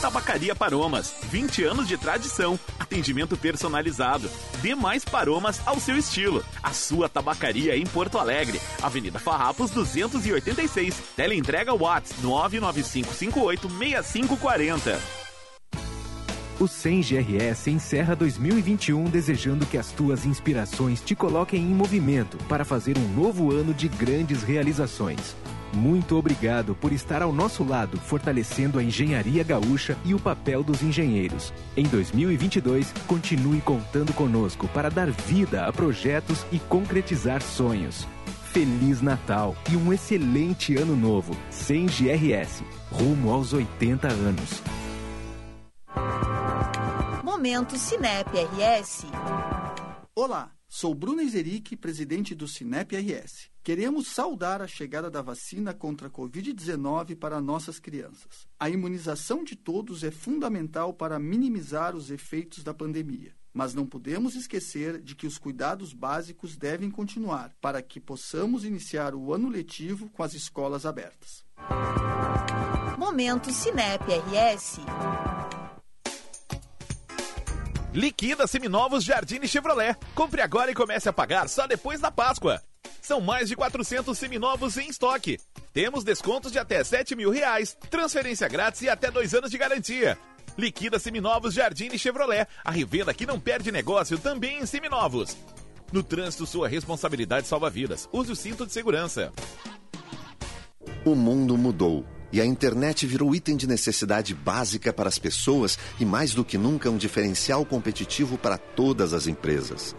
[SPEAKER 13] Tabacaria Paromas, 20 anos de tradição, atendimento personalizado. Dê mais paromas ao seu estilo. A sua tabacaria em Porto Alegre, Avenida Farrapos 286. Teleentrega Watts 995586540.
[SPEAKER 16] O 100 GRS encerra 2021 desejando que as tuas inspirações te coloquem em movimento para fazer um novo ano de grandes realizações. Muito obrigado por estar ao nosso lado, fortalecendo a engenharia gaúcha e o papel dos engenheiros. Em 2022, continue contando conosco para dar vida a projetos e concretizar sonhos. Feliz Natal e um excelente ano novo. Sem GRS, rumo aos 80 anos.
[SPEAKER 17] Momento Cinep RS.
[SPEAKER 18] Olá, sou Bruno Ezeric, presidente do Cinep RS. Queremos saudar a chegada da vacina contra a Covid-19 para nossas crianças. A imunização de todos é fundamental para minimizar os efeitos da pandemia. Mas não podemos esquecer de que os cuidados básicos devem continuar para que possamos iniciar o ano letivo com as escolas abertas.
[SPEAKER 17] Momento Cinep RS.
[SPEAKER 13] Liquida Seminovos Jardine Chevrolet. Compre agora e comece a pagar só depois da Páscoa. São mais de 400 seminovos em estoque. Temos descontos de até 7 mil reais, transferência grátis e até dois anos de garantia. Liquida Seminovos Jardine Chevrolet. A revenda que não perde negócio também em seminovos. No trânsito, sua responsabilidade salva vidas. Use o cinto de segurança.
[SPEAKER 19] O mundo mudou e a internet virou item de necessidade básica para as pessoas e, mais do que nunca, um diferencial competitivo para todas as empresas.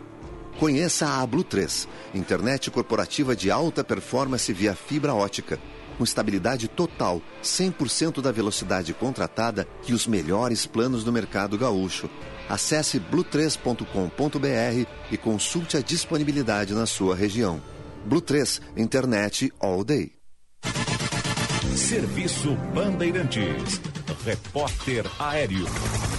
[SPEAKER 19] Conheça a Blue 3, internet corporativa de alta performance via fibra ótica, com estabilidade total, 100% da velocidade contratada e os melhores planos do mercado gaúcho. Acesse blue3.com.br e consulte a disponibilidade na sua região. Blue 3, internet all day.
[SPEAKER 2] Serviço Bandeirantes. Repórter Aéreo.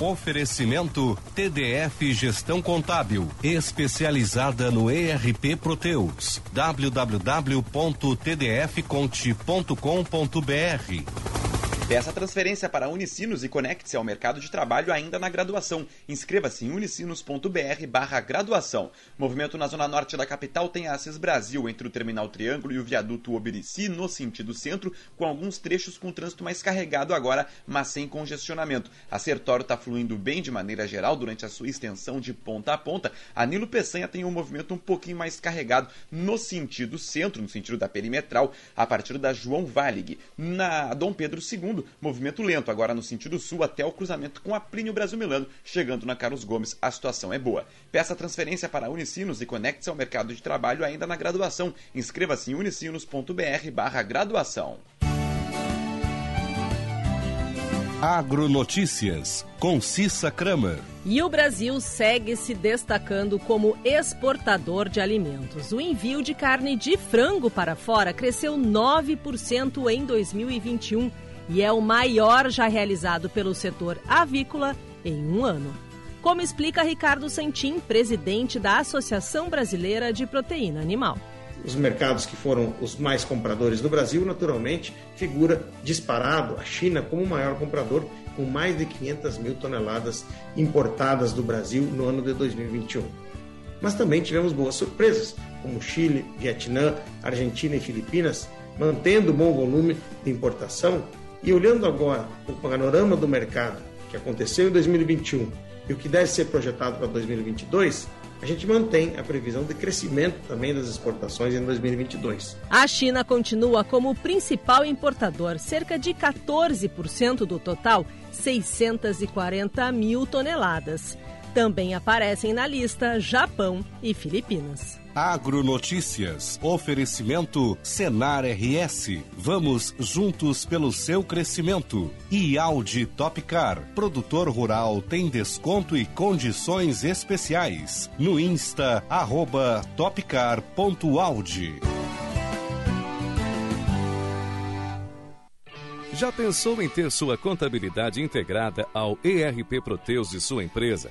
[SPEAKER 2] Oferecimento TDF Gestão Contábil, especializada no ERP Proteus. www.tdfconte.com.br
[SPEAKER 6] Peça transferência para Unicinos e conecte-se ao mercado de trabalho ainda na graduação. Inscreva-se em unicinos.br barra graduação. Movimento na zona norte da capital tem a Assis Brasil entre o Terminal Triângulo e o viaduto Obirici no sentido centro, com alguns trechos com trânsito mais carregado agora, mas sem congestionamento. A Sertório está fluindo bem de maneira geral durante a sua extensão de ponta a ponta. A Nilo Peçanha tem um movimento um pouquinho mais carregado no sentido centro, no sentido da perimetral, a partir da João Valig. Na Dom Pedro II, movimento lento, agora no sentido sul até o cruzamento com a Plínio Brasil Milano, chegando na Carlos Gomes, a situação é boa. Peça transferência para Unicinos e conecte-se ao mercado de trabalho ainda na graduação. Inscreva-se em unicinos.br barra graduação.
[SPEAKER 2] Agronotícias, com Cissa Kramer.
[SPEAKER 20] E o Brasil segue se destacando como exportador de alimentos. O envio de carne de frango para fora cresceu 9% em 2021 e é o maior já realizado pelo setor avícola em um ano. Como explica Ricardo Santin, presidente da Associação Brasileira de Proteína Animal.
[SPEAKER 21] Os mercados que foram os mais compradores do Brasil, naturalmente, figura disparado a China como o maior comprador, com mais de 500 mil toneladas importadas do Brasil no ano de 2021. Mas também tivemos boas surpresas, como Chile, Vietnã, Argentina e Filipinas, mantendo bom volume de importação e olhando agora o panorama do mercado que aconteceu em 2021 e o que deve ser projetado para 2022, a gente mantém a previsão de crescimento também das exportações em 2022.
[SPEAKER 20] A China continua como o principal importador, cerca de 14% do total, 640 mil toneladas. Também aparecem na lista Japão e Filipinas.
[SPEAKER 2] Agronotícias. Oferecimento Senar RS. Vamos juntos pelo seu crescimento. E Audi Topcar. Produtor rural tem desconto e condições especiais. No Insta, arroba topcar.audi.
[SPEAKER 12] Já pensou em ter sua contabilidade integrada ao ERP Proteus de sua empresa?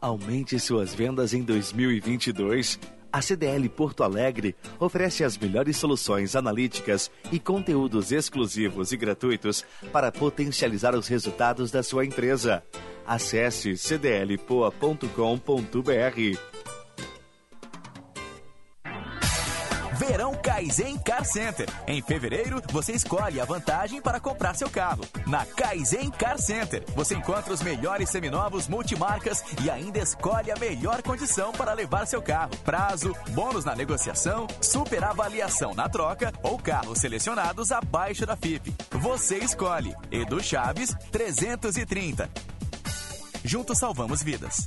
[SPEAKER 22] Aumente suas vendas em 2022. A CDL Porto Alegre oferece as melhores soluções analíticas e conteúdos exclusivos e gratuitos para potencializar os resultados da sua empresa. Acesse cdlpoa.com.br.
[SPEAKER 11] Verão Kaizen Car Center. Em fevereiro, você escolhe a vantagem para comprar seu carro. Na Kaizen Car Center, você encontra os melhores seminovos multimarcas e ainda escolhe a melhor condição para levar seu carro. Prazo, bônus na negociação, super avaliação na troca ou carros selecionados abaixo da FIP. Você escolhe. Edu Chaves, 330. Juntos salvamos vidas.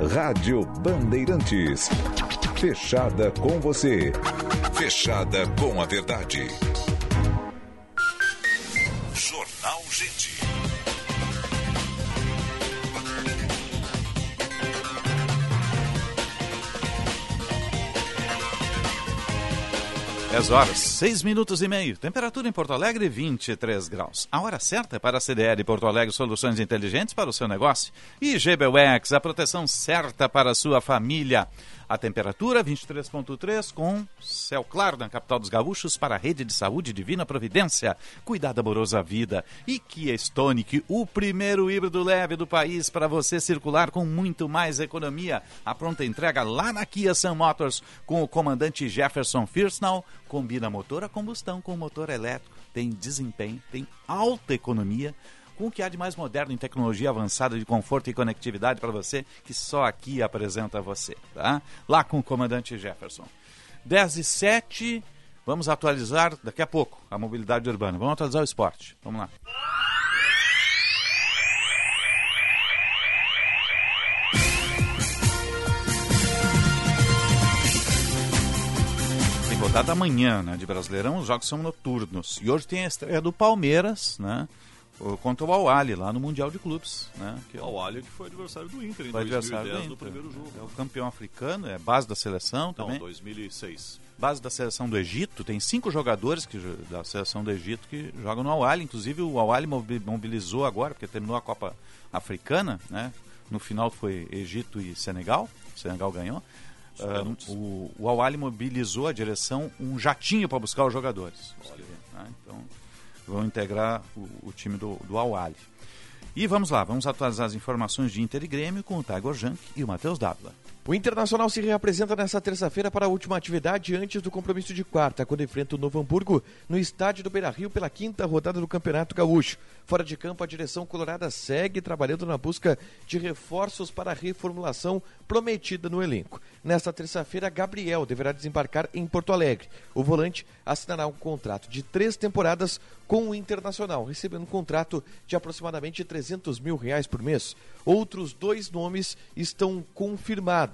[SPEAKER 1] Rádio Bandeirantes. Fechada com você. Fechada com a verdade. Jornal Gente.
[SPEAKER 3] Dez horas, seis minutos e meio. Temperatura em Porto Alegre, 23 graus. A hora certa para a CDL Porto Alegre Soluções Inteligentes para o seu negócio. E GBUX, a proteção certa para a sua família. A temperatura 23.3 com céu claro na capital dos gaúchos para a rede de saúde Divina Providência. Cuidado amoroso à vida. E Kia Stonic, o primeiro híbrido leve do país para você circular com muito mais economia. A pronta entrega lá na Kia Sun Motors com o comandante Jefferson Firsnall. Combina motor a combustão com motor elétrico. Tem desempenho, tem alta economia com o que há de mais moderno em tecnologia avançada de conforto e conectividade para você, que só aqui apresenta você, tá? Lá com o comandante Jefferson. 10 e 7, vamos atualizar daqui a pouco a mobilidade urbana. Vamos atualizar o esporte. Vamos lá. Rodada amanhã, né, de Brasileirão, os jogos são noturnos. E hoje tem a estreia do Palmeiras, né? Contra o Al-Ali lá no Mundial de Clubes, né?
[SPEAKER 4] Que o Al-Ali que foi adversário do Inter em
[SPEAKER 3] foi
[SPEAKER 4] 2010
[SPEAKER 3] do Inter.
[SPEAKER 4] primeiro jogo.
[SPEAKER 3] É o campeão africano, é base da seleção
[SPEAKER 4] Não,
[SPEAKER 3] também.
[SPEAKER 4] 2006.
[SPEAKER 3] Base da seleção do Egito, tem cinco jogadores que, da seleção do Egito que jogam no Al-Ali, inclusive o Al-Ali mobilizou agora, porque terminou a Copa Africana, né? No final foi Egito e Senegal, o Senegal ganhou. Uh, o o Al-Ali mobilizou a direção um jatinho para buscar os jogadores. Né? Então, vão integrar o, o time do, do Al-Ali. E vamos lá, vamos atualizar as informações de Inter e Grêmio com o Tiger Junk e o Matheus Dávila.
[SPEAKER 23] O Internacional se reapresenta nesta terça-feira para a última atividade antes do compromisso de quarta, quando enfrenta o Novo Hamburgo no estádio do Beira-Rio pela quinta rodada do Campeonato Gaúcho. Fora de campo, a direção colorada segue trabalhando na busca de reforços para a reformulação prometida no elenco. Nesta terça-feira, Gabriel deverá desembarcar em Porto Alegre. O volante assinará um contrato de três temporadas com o Internacional, recebendo um contrato de aproximadamente 300 mil reais por mês. Outros dois nomes estão confirmados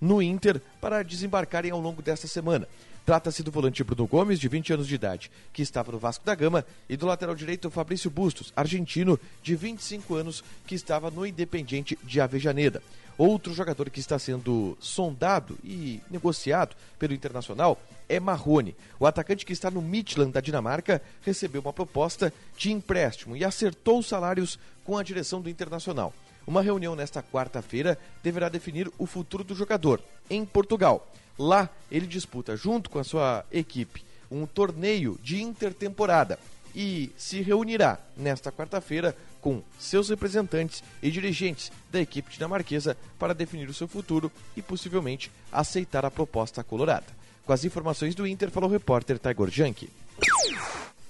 [SPEAKER 23] no Inter para desembarcarem ao longo desta semana. Trata-se do volante Bruno Gomes, de 20 anos de idade, que estava no Vasco da Gama, e do lateral direito Fabrício Bustos, argentino, de 25 anos, que estava no Independiente de Avejaneda. Outro jogador que está sendo sondado e negociado pelo Internacional é Marrone. O atacante que está no Midland da Dinamarca recebeu uma proposta de empréstimo e acertou os salários com a direção do Internacional. Uma reunião nesta quarta-feira deverá definir o futuro do jogador em Portugal. Lá, ele disputa, junto com a sua equipe, um torneio de intertemporada e se reunirá nesta quarta-feira com seus representantes e dirigentes da equipe dinamarquesa para definir o seu futuro e possivelmente aceitar a proposta colorada. Com as informações do Inter, falou o repórter Tiger Junk.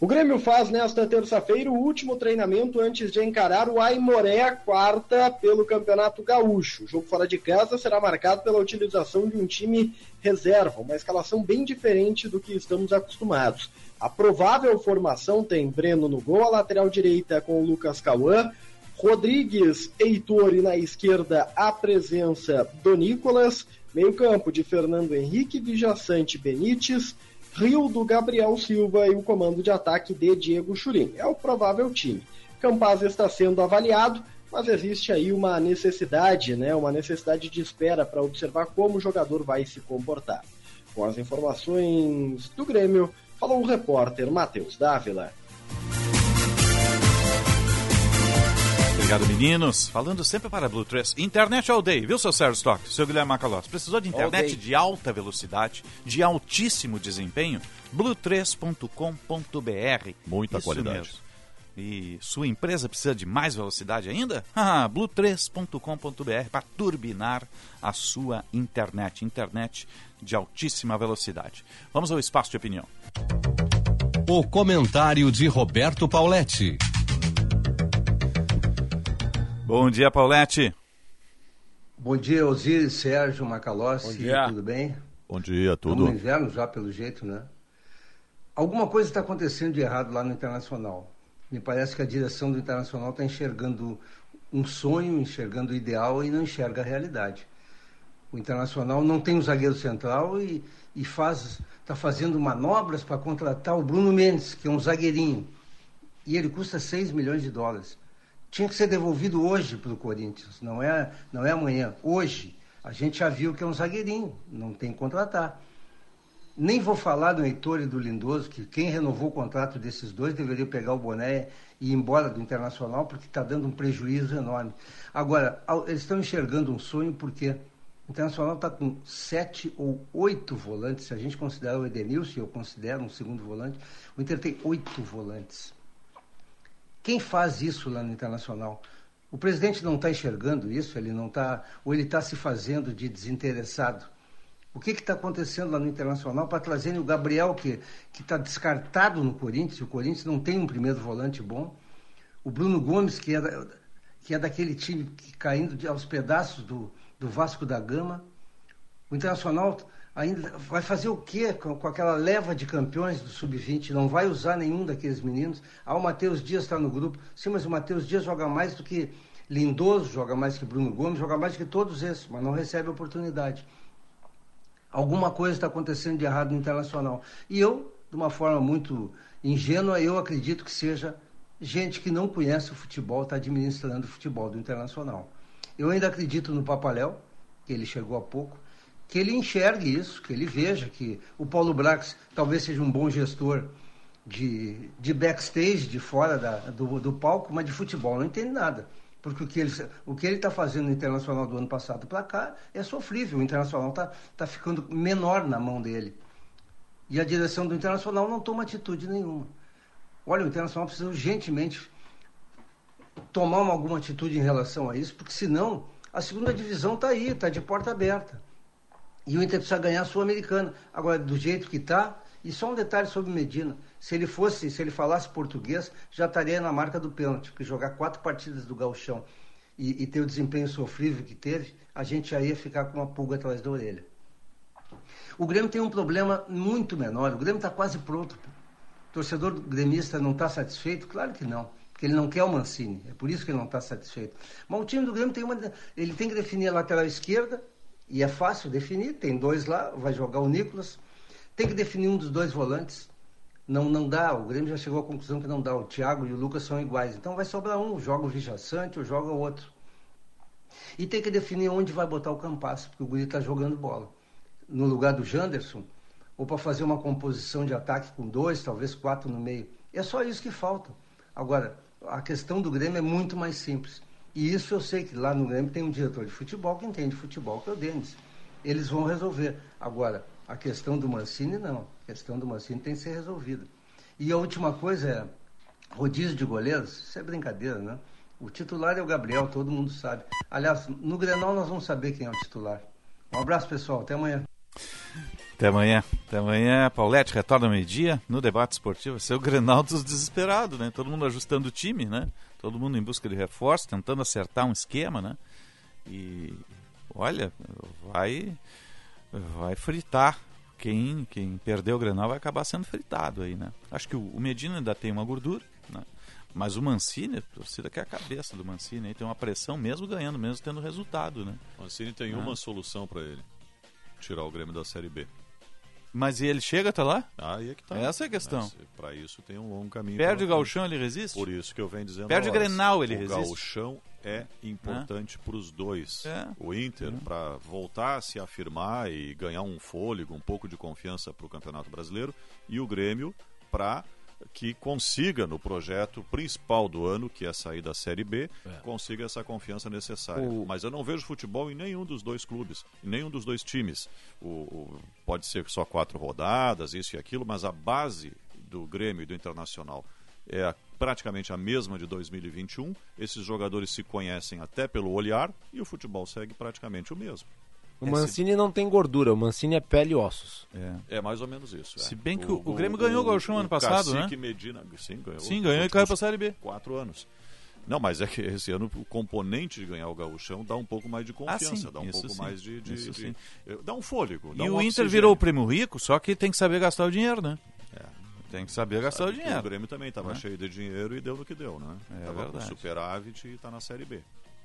[SPEAKER 24] O Grêmio faz nesta terça-feira o último treinamento antes de encarar o Aimoré quarta pelo Campeonato Gaúcho. O jogo fora de casa será marcado pela utilização de um time reserva, uma escalação bem diferente do que estamos acostumados. A provável formação tem Breno no gol, a lateral direita com o Lucas Cauã, Rodrigues, Heitor e na esquerda a presença do Nicolas, meio campo de Fernando Henrique, Vijaçante Benítez, Rio do Gabriel Silva e o comando de ataque de Diego Churin. É o provável time. Campaz está sendo avaliado, mas existe aí uma necessidade, né, uma necessidade de espera para observar como o jogador vai se comportar. Com as informações do Grêmio, falou o repórter Matheus Dávila.
[SPEAKER 3] Obrigado, meninos. Falando sempre para Blue 3. Internet all day, viu, seu Sérgio Stock? Seu Guilherme Macalós. Precisou de internet de alta velocidade, de altíssimo desempenho? blue3.com.br.
[SPEAKER 4] Muita
[SPEAKER 3] Isso
[SPEAKER 4] qualidade.
[SPEAKER 3] mesmo. E sua empresa precisa de mais velocidade ainda? Ah, blue3.com.br para turbinar a sua internet. Internet de altíssima velocidade. Vamos ao espaço de opinião.
[SPEAKER 1] O comentário de Roberto Pauletti.
[SPEAKER 3] Bom dia, Paulette.
[SPEAKER 25] Bom dia, Osiris, Sérgio, Macalossi,
[SPEAKER 3] Bom dia.
[SPEAKER 25] tudo bem?
[SPEAKER 4] Bom dia,
[SPEAKER 25] Estamos
[SPEAKER 4] tudo.
[SPEAKER 25] no inverno já, pelo jeito, né? Alguma coisa está acontecendo de errado lá no Internacional. Me parece que a direção do Internacional está enxergando um sonho, enxergando o ideal e não enxerga a realidade. O Internacional não tem um zagueiro central e, e faz está fazendo manobras para contratar o Bruno Mendes, que é um zagueirinho. E ele custa 6 milhões de dólares. Tinha que ser devolvido hoje para o Corinthians, não é, não é amanhã, hoje. A gente já viu que é um zagueirinho, não tem que contratar. Nem vou falar do Heitor e do Lindoso, que quem renovou o contrato desses dois deveria pegar o boné e ir embora do Internacional, porque está dando um prejuízo enorme. Agora, eles estão enxergando um sonho porque o Internacional está com sete ou oito volantes, se a gente considerar o Edenilson, eu considero um segundo volante, o Inter tem oito volantes. Quem faz isso lá no Internacional? O presidente não está enxergando isso, ele não está, ou ele está se fazendo de desinteressado. O que está acontecendo lá no Internacional para trazerem o Gabriel, que está descartado no Corinthians, o Corinthians não tem um primeiro volante bom, o Bruno Gomes, que é, da- que é daquele time que caindo de- aos pedaços do, do Vasco da Gama. O Internacional ainda vai fazer o quê com, com aquela leva de campeões do Sub-20? Não vai usar nenhum daqueles meninos. Ah, o Matheus Dias está no grupo. Sim, mas o Matheus Dias joga mais do que Lindoso, joga mais que Bruno Gomes, joga mais do que todos esses, mas não recebe oportunidade. Alguma coisa está acontecendo de errado no Internacional. E eu, de uma forma muito ingênua, eu acredito que seja gente que não conhece o futebol, está administrando o futebol do Internacional. Eu ainda acredito no Papaléu, que ele chegou há pouco, que ele enxergue isso, que ele veja que o Paulo Brax talvez seja um bom gestor de, de backstage, de fora da, do, do palco, mas de futebol não entende nada. Porque o que ele o que ele está fazendo no Internacional do ano passado para cá é sofrível. O Internacional está tá ficando menor na mão dele. E a direção do Internacional não toma atitude nenhuma. Olha, o Internacional precisa urgentemente tomar uma, alguma atitude em relação a isso, porque senão a segunda divisão está aí, está de porta aberta. E o Inter precisa ganhar a Sul-Americana. Agora, do jeito que está, e só um detalhe sobre Medina. Se ele fosse, se ele falasse português, já estaria na marca do pênalti, porque jogar quatro partidas do gauchão e, e ter o desempenho sofrível que teve, a gente já ia ficar com uma pulga atrás da orelha. O Grêmio tem um problema muito menor. O Grêmio está quase pronto. O torcedor gremista não está satisfeito? Claro que não. Porque ele não quer o Mancini. É por isso que ele não está satisfeito. Mas o time do Grêmio tem uma. Ele tem que definir a lateral esquerda, e é fácil definir. Tem dois lá, vai jogar o Nicolas. Tem que definir um dos dois volantes. Não, não dá, o Grêmio já chegou à conclusão que não dá. O Thiago e o Lucas são iguais. Então vai sobrar um, joga o Vicha Sante ou joga o outro. E tem que definir onde vai botar o Campas, porque o Guri está jogando bola. No lugar do Janderson, ou para fazer uma composição de ataque com dois, talvez quatro no meio. É só isso que falta. Agora, a questão do Grêmio é muito mais simples. E isso eu sei que lá no Grêmio tem um diretor de futebol que entende futebol, que é o Denis. Eles vão resolver. Agora, a questão do Mancini, não. A questão do Mancini tem que ser resolvida. E a última coisa é, rodízio de goleiros, isso é brincadeira, né? O titular é o Gabriel, todo mundo sabe. Aliás, no Grenal nós vamos saber quem é o titular. Um abraço, pessoal. Até amanhã.
[SPEAKER 3] Até amanhã. Até amanhã. Paulette retorna ao meio-dia no debate esportivo. Ser o Grenal dos desesperados, né? Todo mundo ajustando o time, né? Todo mundo em busca de reforço, tentando acertar um esquema, né? E olha, vai vai fritar. Quem, quem perdeu o Grenal vai acabar sendo fritado aí, né? Acho que o Medina ainda tem uma gordura, né? Mas o Mancini, a torcida quer a cabeça do Mancini, aí tem uma pressão mesmo ganhando, mesmo tendo resultado, né?
[SPEAKER 4] O Mancini tem
[SPEAKER 3] Ah.
[SPEAKER 4] uma solução para ele: tirar o Grêmio da Série B.
[SPEAKER 3] Mas e ele chega até lá?
[SPEAKER 4] Aí é que tá.
[SPEAKER 3] Essa é a questão.
[SPEAKER 4] Para isso tem um longo caminho.
[SPEAKER 3] Perde o gauchão, ele resiste?
[SPEAKER 4] Por isso que eu venho dizendo.
[SPEAKER 3] Perde o Grenal, ele
[SPEAKER 4] o
[SPEAKER 3] resiste.
[SPEAKER 4] gauchão é importante para os dois.
[SPEAKER 3] É.
[SPEAKER 4] O Inter, para voltar a se afirmar e ganhar um fôlego, um pouco de confiança para o Campeonato Brasileiro, e o Grêmio para que consiga no projeto principal do ano, que é sair da Série B, consiga essa confiança necessária.
[SPEAKER 5] O-
[SPEAKER 4] Mas eu não vejo futebol em nenhum dos dois clubes, em nenhum dos dois times. O, o- pode ser só quatro rodadas, isso e aquilo, mas a base do Grêmio e do Internacional é a- praticamente a mesma de 2021. Esses jogadores se conhecem até pelo olhar e o futebol segue praticamente o mesmo.
[SPEAKER 5] O Mancini não tem gordura, o Mancini é pele e ossos.
[SPEAKER 3] É.
[SPEAKER 4] É mais ou menos isso. é.
[SPEAKER 3] Se bem que o- o Grêmio ganhou o Gauchão ano passado, né?
[SPEAKER 4] Medina, sim, ganhou.
[SPEAKER 3] Sim, ganhou e caiu pra Série B.
[SPEAKER 4] Quatro anos. Não, mas é que esse ano o componente de ganhar o gauchão dá um pouco mais de confiança,
[SPEAKER 3] Ah,
[SPEAKER 4] dá um
[SPEAKER 3] isso
[SPEAKER 4] pouco
[SPEAKER 3] sim,
[SPEAKER 4] mais de, de-
[SPEAKER 3] isso
[SPEAKER 4] de-
[SPEAKER 3] sim.
[SPEAKER 4] eh, dá um fôlego. dá
[SPEAKER 3] E
[SPEAKER 4] um
[SPEAKER 3] o Inter
[SPEAKER 4] oxigênio.
[SPEAKER 3] virou o primo rico, só que tem que saber gastar o dinheiro, né?
[SPEAKER 4] É.
[SPEAKER 3] Tem que saber gastar o
[SPEAKER 4] Sabe
[SPEAKER 3] dinheiro.
[SPEAKER 4] O Grêmio também estava
[SPEAKER 3] Né?
[SPEAKER 4] cheio de dinheiro e deu no que deu, né?
[SPEAKER 3] É
[SPEAKER 4] Tava com
[SPEAKER 3] verdade.
[SPEAKER 4] superávit e está na Série B.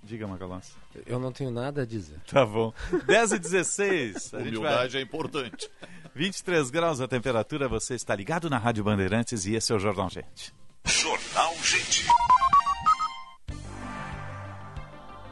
[SPEAKER 3] Diga, Macalós.
[SPEAKER 5] Eu não tenho nada a dizer.
[SPEAKER 3] Tá bom. 10 e 16. A gente
[SPEAKER 4] Humildade
[SPEAKER 3] vai-
[SPEAKER 4] é importante.
[SPEAKER 3] 23 graus a temperatura, você está ligado na Rádio Bandeirantes e esse é o Jornal Gente.
[SPEAKER 26] Jornal Gente.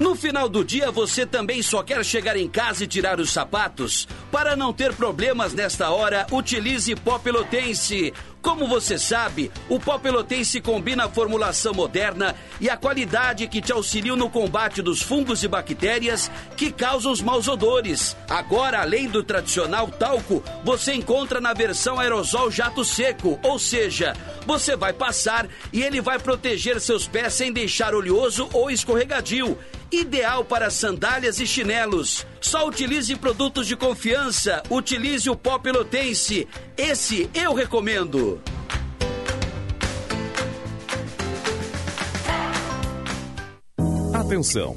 [SPEAKER 27] No final do dia, você também só quer chegar em casa e tirar os sapatos? Para não ter problemas nesta hora, utilize pó pelotense. Como você sabe, o pó pelotense combina a formulação moderna e a qualidade que te auxiliam no combate dos fungos e bactérias que causam os maus odores. Agora, além do tradicional talco, você encontra na versão aerosol jato seco, ou seja, você vai passar e ele vai proteger seus pés sem deixar oleoso ou escorregadio. Ideal para sandálias e chinelos. Só utilize produtos de confiança. Utilize o pó pelotense. Esse eu recomendo.
[SPEAKER 12] Atenção,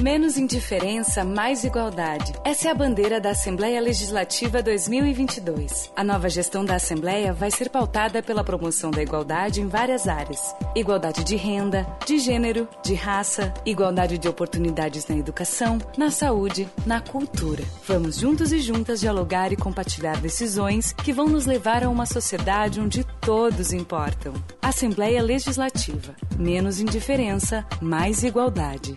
[SPEAKER 28] Menos indiferença, mais igualdade. Essa é a bandeira da Assembleia Legislativa 2022. A nova gestão da Assembleia vai ser pautada pela promoção da igualdade em várias áreas: igualdade de renda, de gênero, de raça, igualdade de oportunidades na educação, na saúde, na cultura. Vamos juntos e juntas dialogar e compartilhar decisões que vão nos levar a uma sociedade onde todos importam. Assembleia Legislativa. Menos indiferença, mais igualdade.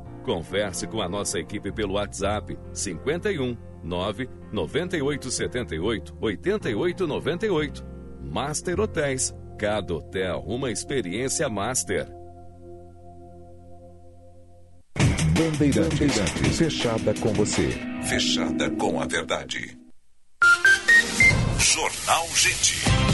[SPEAKER 12] Converse com a nossa equipe pelo WhatsApp 51 9 98 78 88 98. Master Hotéis. Cada hotel uma experiência master.
[SPEAKER 29] Bandeirantes, fechada com você.
[SPEAKER 1] Fechada com a verdade. Jornal Gente.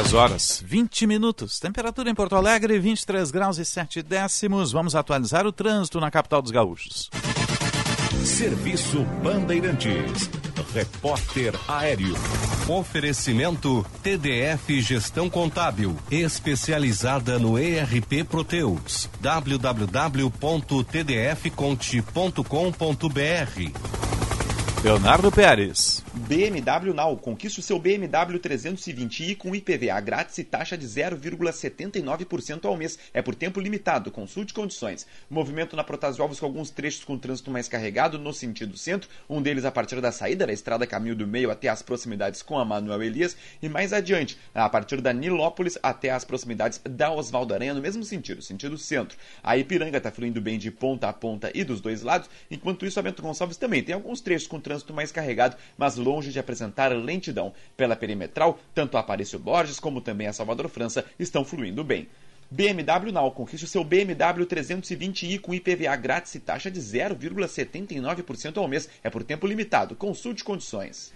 [SPEAKER 3] Dez horas, 20 minutos. Temperatura em Porto Alegre, 23 graus e 7 décimos. Vamos atualizar o trânsito na capital dos gaúchos.
[SPEAKER 2] Serviço Bandeirantes. Repórter Aéreo. Oferecimento TDF Gestão Contábil, especializada no ERP Proteus. www.tdfconte.com.br.
[SPEAKER 3] Leonardo Pérez.
[SPEAKER 6] BMW Now. Conquiste o seu BMW 320i com IPVA grátis e taxa de 0,79% ao mês. É por tempo limitado. Consulte condições. Movimento na Protásio Alves com alguns trechos com trânsito mais carregado no sentido centro. Um deles a partir da saída da estrada Caminho do Meio até as proximidades com a Manuel Elias. E mais adiante, a partir da Nilópolis até as proximidades da Osvaldo Aranha, no mesmo sentido, sentido centro. A Ipiranga está fluindo bem de ponta a ponta e dos dois lados. Enquanto isso, a Bento Gonçalves também tem alguns trechos com trânsito mais carregado, mas longe de apresentar lentidão. Pela perimetral, tanto a Aparício Borges como também a Salvador França estão fluindo bem. BMW Now, conquiste o seu BMW 320i com IPVA grátis e taxa de 0,79% ao mês. É por tempo limitado. Consulte condições.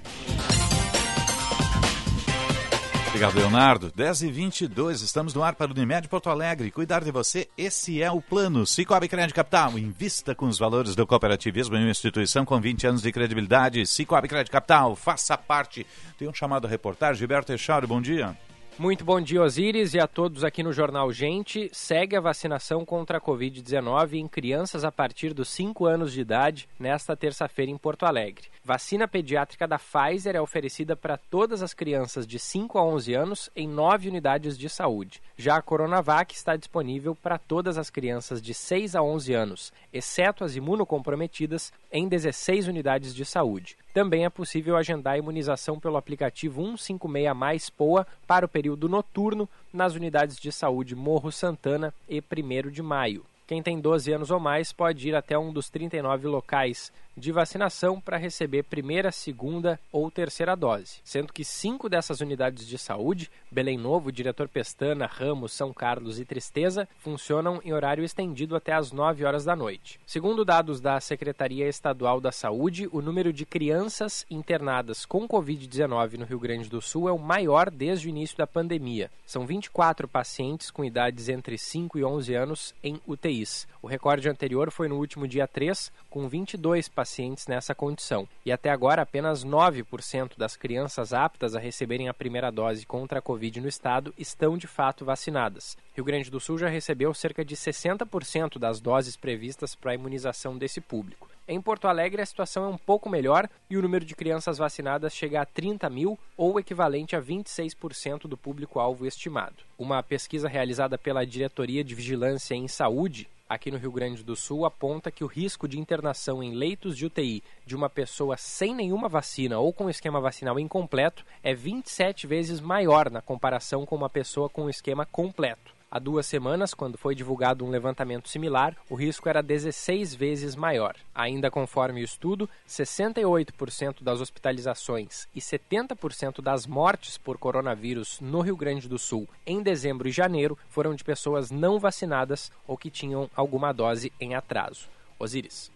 [SPEAKER 3] Obrigado, Leonardo. 10 e 22 estamos no ar para o Unimed Porto Alegre. Cuidar de você, esse é o plano. Cicobi Crédito Capital, invista com os valores do cooperativismo em uma instituição com 20 anos de credibilidade. Cicobi Crédito Capital, faça parte. Tem um chamado a reportagem. Gilberto Echauri, bom dia.
[SPEAKER 7] Muito bom dia, Osíris, e a todos aqui no Jornal Gente. Segue a vacinação contra a Covid-19 em crianças a partir dos 5 anos de idade nesta terça-feira em Porto Alegre. Vacina pediátrica da Pfizer é oferecida para todas as crianças de 5 a 11 anos em nove unidades de saúde. Já a Coronavac está disponível para todas as crianças de 6 a 11 anos, exceto as imunocomprometidas, em 16 unidades de saúde. Também é possível agendar a imunização pelo aplicativo 156 Mais POA para o período noturno nas unidades de saúde Morro Santana e 1 de maio. Quem tem 12 anos ou mais pode ir até um dos 39 locais de vacinação para receber primeira, segunda ou terceira dose, sendo que cinco dessas unidades de saúde, Belém Novo, Diretor Pestana, Ramos, São Carlos e Tristeza, funcionam em horário estendido até às 9 horas da noite. Segundo dados da Secretaria Estadual da Saúde, o número de crianças internadas com Covid-19 no Rio Grande do Sul é o maior desde o início da pandemia. São 24 pacientes com idades entre 5 e 11 anos em UTIs. O recorde anterior foi no último dia 3, com 22 pacientes nessa condição. E até agora, apenas 9% das crianças aptas a receberem a primeira dose contra a Covid no estado estão de fato vacinadas. Rio Grande do Sul já recebeu cerca de 60% das doses previstas para a imunização desse público. Em Porto Alegre, a situação é um pouco melhor e o número de crianças vacinadas chega a 30 mil, ou equivalente a 26% do público-alvo estimado. Uma pesquisa realizada pela Diretoria de Vigilância em Saúde aqui no Rio Grande do Sul aponta que o risco de internação em leitos de UTI de uma pessoa sem nenhuma vacina ou com esquema vacinal incompleto é 27 vezes maior na comparação com uma pessoa com esquema completo.
[SPEAKER 30] Há duas semanas, quando foi divulgado um levantamento similar, o risco era 16 vezes maior. Ainda conforme o estudo, 68% das hospitalizações e 70% das mortes por coronavírus no Rio Grande do Sul em dezembro e janeiro foram de pessoas não vacinadas ou que tinham alguma dose em atraso. Osiris.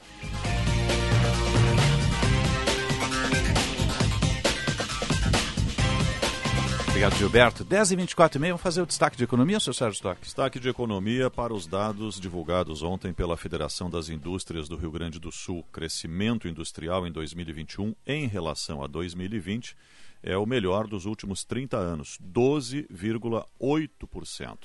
[SPEAKER 3] Obrigado, Gilberto. 10 e 24 e meio, vamos fazer o destaque de economia, seu Sérgio Stock?
[SPEAKER 4] Destaque de economia para os dados divulgados ontem pela Federação das Indústrias do Rio Grande do Sul. Crescimento industrial em 2021 em relação a 2020 é o melhor dos últimos 30 anos, 12,8%.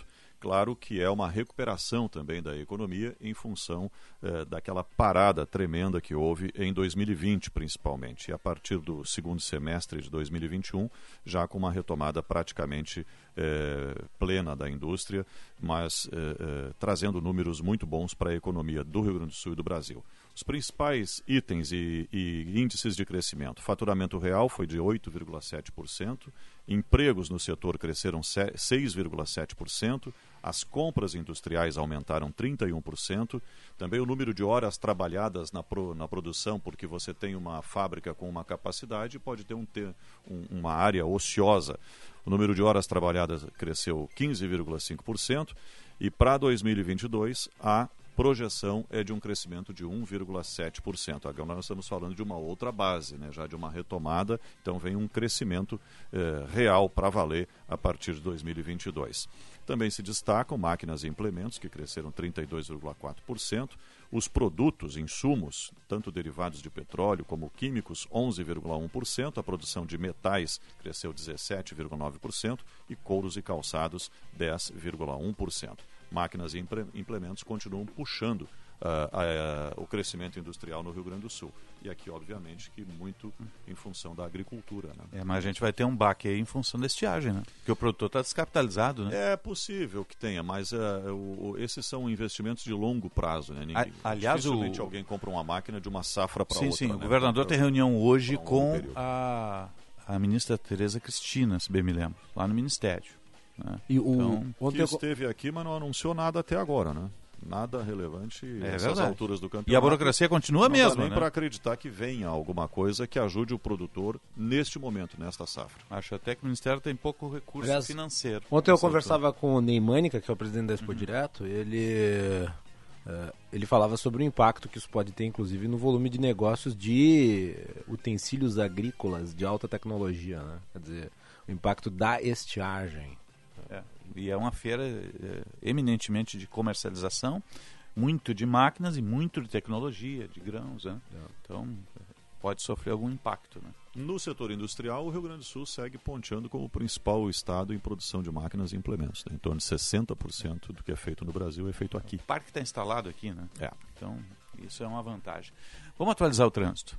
[SPEAKER 4] Claro que é uma recuperação também da economia em função eh, daquela parada tremenda que houve em 2020, principalmente. E a partir do segundo semestre de 2021, já com uma retomada praticamente eh, plena da indústria, mas eh, trazendo números muito bons para a economia do Rio Grande do Sul e do Brasil. Os principais itens e, e índices de crescimento: faturamento real foi de 8,7%, empregos no setor cresceram 6,7%, as compras industriais aumentaram 31%, também o número de horas trabalhadas na, pro, na produção, porque você tem uma fábrica com uma capacidade, pode ter, um, um, uma área ociosa. O número de horas trabalhadas cresceu 15,5% e para 2022 a projeção é de um crescimento de 1,7%. Agora nós estamos falando de uma outra base, né, já de uma retomada, então vem um crescimento eh, real para valer a partir de 2022. Também se destacam máquinas e implementos, que cresceram 32,4%, os produtos, insumos, tanto derivados de petróleo como químicos, 11,1%, a produção de metais cresceu 17,9% e couros e calçados, 10,1% máquinas e implementos continuam puxando uh, uh, o crescimento industrial no Rio Grande do Sul. E aqui, obviamente, que muito em função da agricultura. Né?
[SPEAKER 3] É, mas a gente vai ter um baque aí em função da estiagem, né? Porque o produtor está descapitalizado, né?
[SPEAKER 4] É possível que tenha, mas uh, o, esses são investimentos de longo prazo, né? Ninguém,
[SPEAKER 3] a, aliás, o...
[SPEAKER 4] alguém compra uma máquina de uma safra para outra.
[SPEAKER 3] Sim, sim.
[SPEAKER 4] Né?
[SPEAKER 3] O governador tem reunião hoje um com a, a ministra Tereza Cristina, se bem me lembro, lá no Ministério. Né?
[SPEAKER 4] E o então, ontem que esteve aqui, mas não anunciou nada até agora, né? Nada relevante
[SPEAKER 3] é
[SPEAKER 4] nessas
[SPEAKER 3] verdade.
[SPEAKER 4] alturas do campeonato.
[SPEAKER 3] E a burocracia continua
[SPEAKER 4] não
[SPEAKER 3] mesmo,
[SPEAKER 4] dá nem
[SPEAKER 3] né?
[SPEAKER 4] para acreditar que venha alguma coisa que ajude o produtor neste momento, nesta safra.
[SPEAKER 3] Acho até que o Ministério tem pouco recurso
[SPEAKER 5] Aliás,
[SPEAKER 3] financeiro.
[SPEAKER 5] Ontem eu conversava com o Neymânica, que é o presidente da Expo uhum. Direto, ele... Uh, ele falava sobre o impacto que isso pode ter, inclusive, no volume de negócios de utensílios agrícolas de alta tecnologia, né? Quer dizer, o impacto da estiagem.
[SPEAKER 3] E é uma feira é, eminentemente de comercialização, muito de máquinas e muito de tecnologia, de grãos. Né? É. Então, pode sofrer algum impacto. Né?
[SPEAKER 4] No setor industrial, o Rio Grande do Sul segue ponteando como o principal estado em produção de máquinas e implementos. Né? Em torno de 60% do que é feito no Brasil é feito aqui.
[SPEAKER 3] O parque está instalado aqui, né?
[SPEAKER 4] É.
[SPEAKER 3] Então, isso é uma vantagem. Vamos atualizar o trânsito.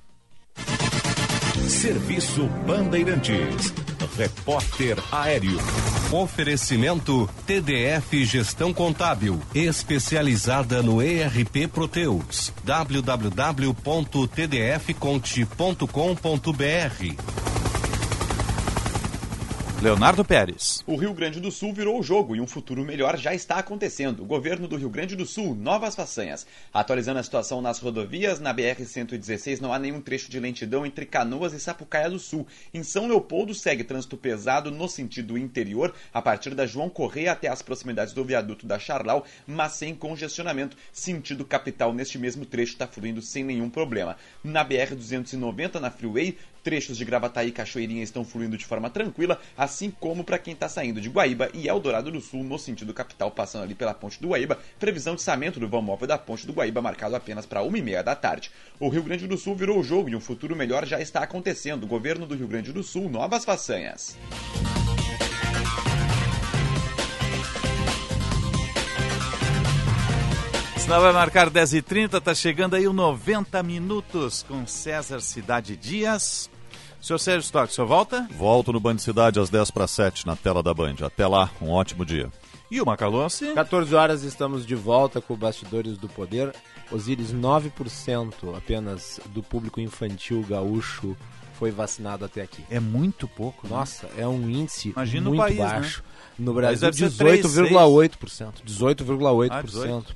[SPEAKER 2] Serviço Bandeirantes. Repórter Aéreo. Oferecimento TDF Gestão Contábil. Especializada no ERP Proteus. www.tdfconte.com.br
[SPEAKER 3] Leonardo Pérez.
[SPEAKER 6] O Rio Grande do Sul virou o jogo e um futuro melhor já está acontecendo. O governo do Rio Grande do Sul, novas façanhas. Atualizando a situação nas rodovias, na BR-116 não há nenhum trecho de lentidão entre Canoas e Sapucaia do Sul. Em São Leopoldo segue trânsito pesado no sentido interior, a partir da João Correia até as proximidades do viaduto da Charlau, mas sem congestionamento. Sentido capital neste mesmo trecho está fluindo sem nenhum problema. Na BR-290, na Freeway, trechos de Gravataí e Cachoeirinha estão fluindo de forma tranquila, assim como para quem está saindo de Guaíba e Eldorado do Sul, no sentido capital, passando ali pela ponte do Guaíba. Previsão de içamento do vão móvel da ponte do Guaíba marcado apenas para 1h30 da tarde. O Rio Grande do Sul virou o jogo e um futuro melhor já está acontecendo. O governo do Rio Grande do Sul, novas façanhas.
[SPEAKER 3] Sinal vai marcar 10h30, tá chegando aí o 90 minutos com César Cidade Dias. Senhor Sérgio Stock, o senhor volta?
[SPEAKER 4] Volto no Band Cidade às 10 para 7 na tela da Band. Até lá, um ótimo dia.
[SPEAKER 3] E o Macalossi?
[SPEAKER 5] 14 horas estamos de volta com o Bastidores do Poder. Osíris, 9% apenas do público infantil gaúcho foi vacinado até aqui.
[SPEAKER 3] É muito pouco. né?
[SPEAKER 5] Nossa, é um índice
[SPEAKER 3] Imagina
[SPEAKER 5] muito
[SPEAKER 3] país,
[SPEAKER 5] baixo.
[SPEAKER 3] né?
[SPEAKER 5] No Brasil,
[SPEAKER 3] deve ser três,
[SPEAKER 5] 18,8%. 18,8%.
[SPEAKER 3] Ah, 18.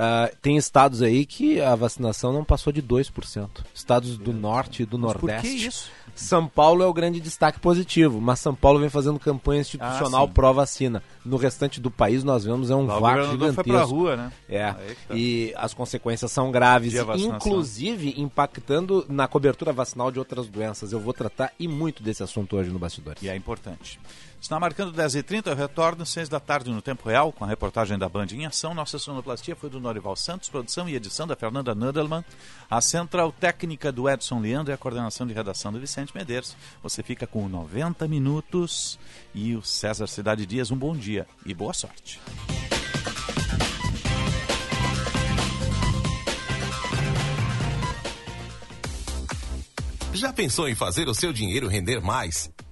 [SPEAKER 5] Ah, tem estados aí que a vacinação não passou de 2%. Estados do norte e do
[SPEAKER 3] Mas por que
[SPEAKER 5] nordeste.
[SPEAKER 3] isso?
[SPEAKER 5] São Paulo é o grande destaque positivo, mas São Paulo vem fazendo campanha institucional
[SPEAKER 3] Ah,
[SPEAKER 5] pró-vacina. No restante do país nós vemos é um
[SPEAKER 3] Lá
[SPEAKER 5] vácuo
[SPEAKER 3] governador foi
[SPEAKER 5] gigantesco.
[SPEAKER 3] pra rua, né?
[SPEAKER 5] É.
[SPEAKER 3] Tá.
[SPEAKER 5] E as consequências são graves, inclusive impactando na cobertura vacinal de outras doenças. Eu vou tratar e muito desse assunto hoje no Bastidores.
[SPEAKER 3] E é importante. Está marcando 10h30, eu retorno 6 da tarde no Tempo Real, com a reportagem da Band em Ação. Nossa sonoplastia foi do Norival Santos, produção e edição da Fernanda Nudelman. A central técnica do Edson Leandro e a coordenação de redação do Vicente Medeiros. Você fica com 90 minutos e o César Cidade Dias, um bom dia e boa sorte.
[SPEAKER 31] Já pensou em fazer o seu dinheiro render mais?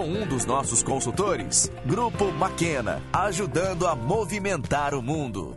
[SPEAKER 32] um dos nossos consultores. Grupo Maquena, ajudando a movimentar o mundo.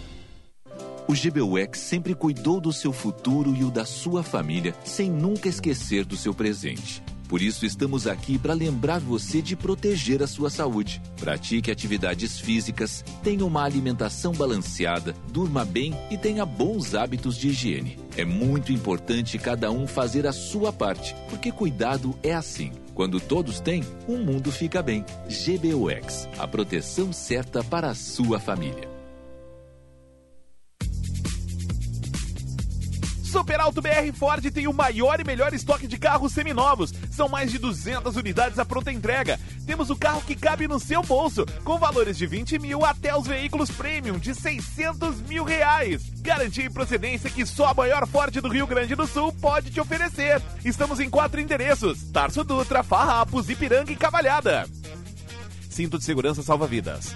[SPEAKER 33] O GBUX sempre cuidou do seu futuro e o da sua família, sem nunca esquecer do seu presente. Por isso, estamos aqui para lembrar você de proteger a sua saúde. Pratique atividades físicas, tenha uma alimentação balanceada, durma bem e tenha bons hábitos de higiene. É muito importante cada um fazer a sua parte, porque cuidado é assim. Quando todos têm, o mundo fica bem. GBUX, a proteção certa para a sua família.
[SPEAKER 13] Super Alto BR Ford tem o maior e melhor estoque de carros seminovos. São mais de 200 unidades à pronta entrega. Temos o carro que cabe no seu bolso, com valores de 20 mil até os veículos premium de 600 mil reais. Garantia e procedência que só a maior Ford do Rio Grande do Sul pode te oferecer. Estamos em quatro endereços: Tarso Dutra, Farrapos, Ipiranga e Cavalhada. Cinto de segurança salva vidas.